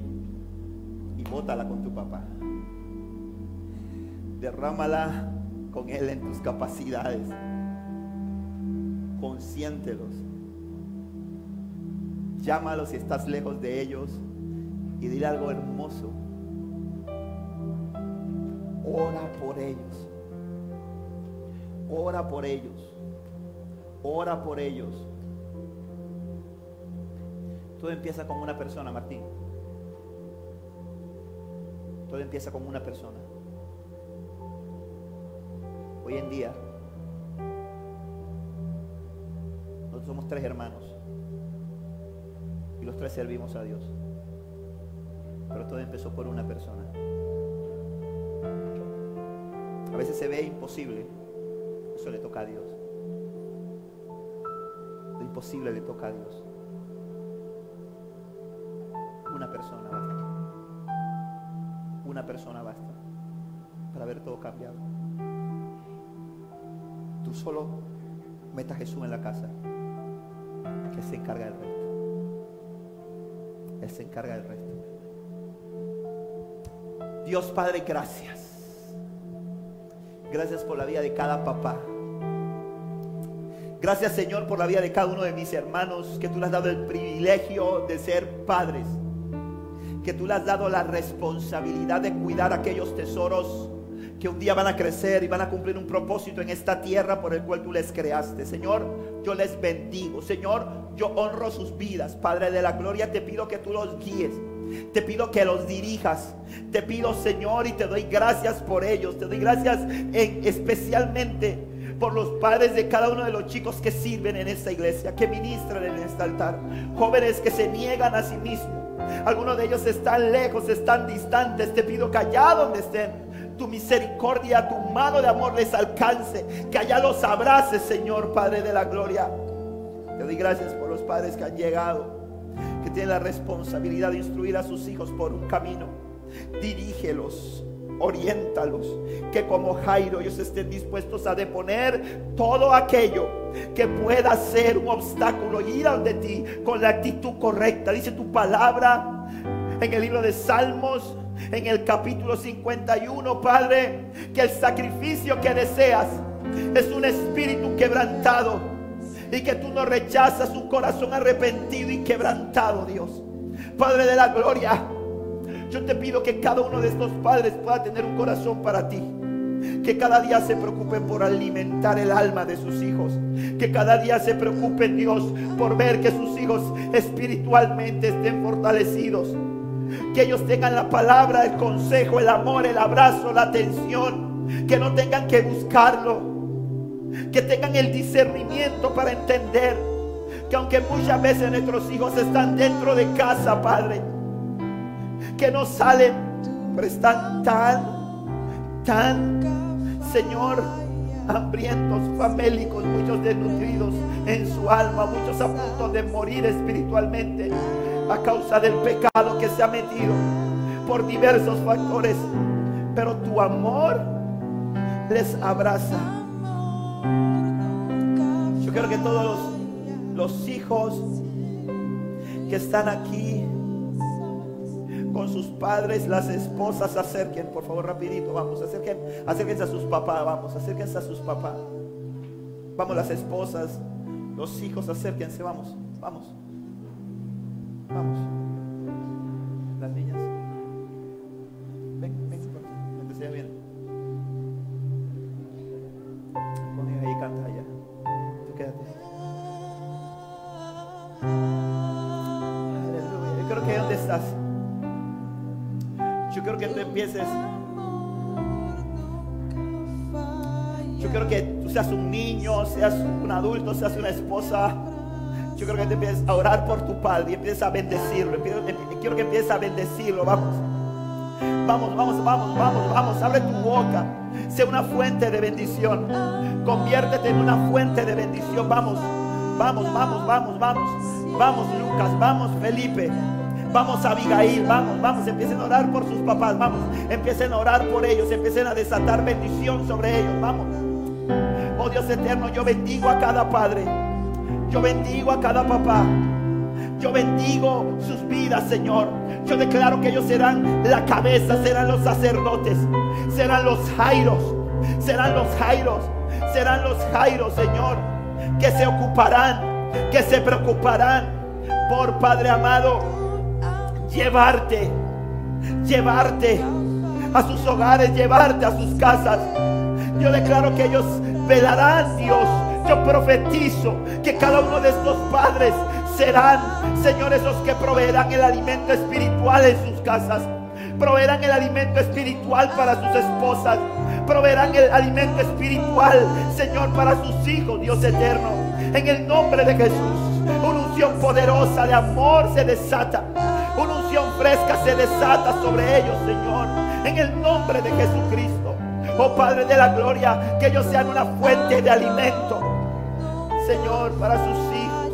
y bótala con tu papá. Derrámala con él en tus capacidades. Consiéntelos. Llámalos si estás lejos de ellos y dile algo hermoso. Ora por ellos. Ora por ellos. Ora por ellos. Todo empieza con una persona, Martín. Todo empieza con una persona. Hoy en día, nosotros somos tres hermanos. Y los tres servimos a Dios. Pero todo empezó por una persona. A veces se ve imposible le toca a Dios. Lo imposible le toca a Dios. Una persona basta. Una persona basta para ver todo cambiado. Tú solo metas a Jesús en la casa, que se encarga del resto. Él se encarga del resto. Dios Padre, gracias. Gracias por la vida de cada papá. Gracias Señor por la vida de cada uno de mis hermanos, que tú le has dado el privilegio de ser padres, que tú le has dado la responsabilidad de cuidar aquellos tesoros que un día van a crecer y van a cumplir un propósito en esta tierra por el cual tú les creaste. Señor, yo les bendigo. Señor, yo honro sus vidas. Padre de la gloria, te pido que tú los guíes Te pido que los dirijas. Te pido, Señor, y te doy gracias por ellos. Te doy gracias en, especialmente por los padres de cada uno de los chicos que sirven en esta iglesia, que ministran en este altar. Jóvenes que se niegan a sí mismos. Algunos de ellos están lejos, están distantes. Te pido que allá donde estén, tu misericordia, tu mano de amor les alcance. Que allá los abraces, Señor, Padre de la gloria. Te doy gracias por los padres que han llegado que tiene la responsabilidad de instruir a sus hijos por un camino. Dirígelos, oriéntalos, que como Jairo ellos estén dispuestos a deponer todo aquello que pueda ser un obstáculo ir ante ti con la actitud correcta. Dice tu palabra en el libro de Salmos, en el capítulo 51, Padre, que el sacrificio que deseas es un espíritu quebrantado y que tú no rechazas un corazón arrepentido y quebrantado, Dios. Padre de la gloria, yo te pido que cada uno de estos padres pueda tener un corazón para ti. Que cada día se preocupen por alimentar el alma de sus hijos. Que cada día se preocupen, Dios, por ver que sus hijos espiritualmente estén fortalecidos. Que ellos tengan la palabra, el consejo, el amor, el abrazo, la atención. Que no tengan que buscarlo que tengan el discernimiento para entender que aunque muchas veces nuestros hijos están dentro de casa, Padre, que no salen, pero están tan, tan, Señor, hambrientos, famélicos, muchos desnutridos en su alma, muchos a punto de morir espiritualmente a causa del pecado que se ha metido por diversos factores. Pero tu amor les abraza yo quiero que todos los, hijos que están aquí con sus padres, las esposas acerquen, por favor, rapidito, vamos, acerquen, acérquense a sus papás, vamos, acérquense a sus papás. Vamos, las esposas, los hijos, acérquense, vamos, vamos. Vamos. Yo quiero que tú seas un niño, seas un adulto, seas una esposa. Yo quiero que te empieces a orar por tu padre y empieces a bendecirlo. Quiero que empieces a bendecirlo. Vamos. Vamos, vamos, vamos, vamos, vamos. Abre tu boca. Sé una fuente de bendición. Conviértete en una fuente de bendición. Vamos. Vamos, vamos, vamos, vamos. Vamos, Lucas, vamos, Felipe. Vamos, Abigail, vamos, vamos. Empiecen a orar por sus papás, vamos. Empiecen a orar por ellos, empiecen a desatar bendición sobre ellos, vamos. Oh Dios eterno, yo bendigo a cada padre. Yo bendigo a cada papá. Yo bendigo sus vidas, Señor. Yo declaro que ellos serán la cabeza, serán los sacerdotes, serán los jairos, serán los jairos, serán los jairos, Señor que se ocuparán, que se preocuparán por Padre amado, llevarte, llevarte a sus hogares, llevarte a sus casas. Yo declaro que ellos velarán, Dios. Yo profetizo que cada uno de estos padres serán, Señor, esos que proveerán el alimento espiritual en sus casas. Proveerán el alimento espiritual para sus esposas proveerán el alimento espiritual, Señor, para sus hijos, Dios eterno. En el nombre de Jesús, una unción poderosa de amor se desata. Unción fresca se desata sobre ellos, Señor. En el nombre de Jesucristo. Oh Padre de la gloria, que ellos sean una fuente de alimento, Señor, para sus hijos.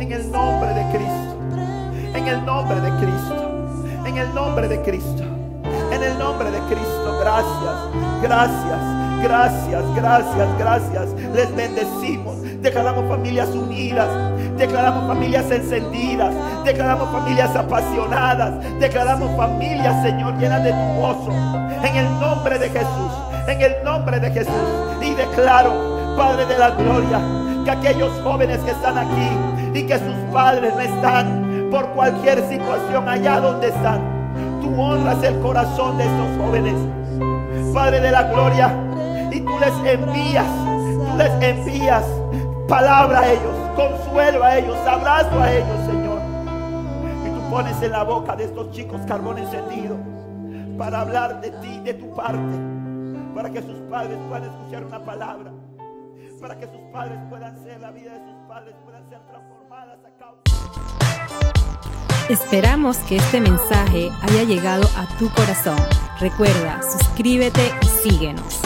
En el nombre de Cristo. En el nombre de Cristo. En el nombre de Cristo. En el nombre de Cristo, gracias, gracias, gracias, gracias, gracias. Les bendecimos. Declaramos familias unidas, declaramos familias encendidas, declaramos familias apasionadas, declaramos familias, Señor, llenas de tu gozo. En el nombre de Jesús, en el nombre de Jesús. Y declaro, Padre de la gloria, que aquellos jóvenes que están aquí y que sus padres no están por cualquier situación allá donde están tú honras el corazón de estos jóvenes. Padre de la gloria, y tú les envías, tú les envías palabra a ellos, consuelo a ellos, abrazo a ellos, Señor. Y tu pones en la boca de estos chicos carbón encendido para hablar de ti, de tu parte, para que sus padres puedan escuchar una palabra, para que sus padres puedan ser, la vida de sus padres puedan ser transformadas a causa. Esperamos que este mensaje haya llegado a tu corazón. Recuerda, suscríbete y síguenos.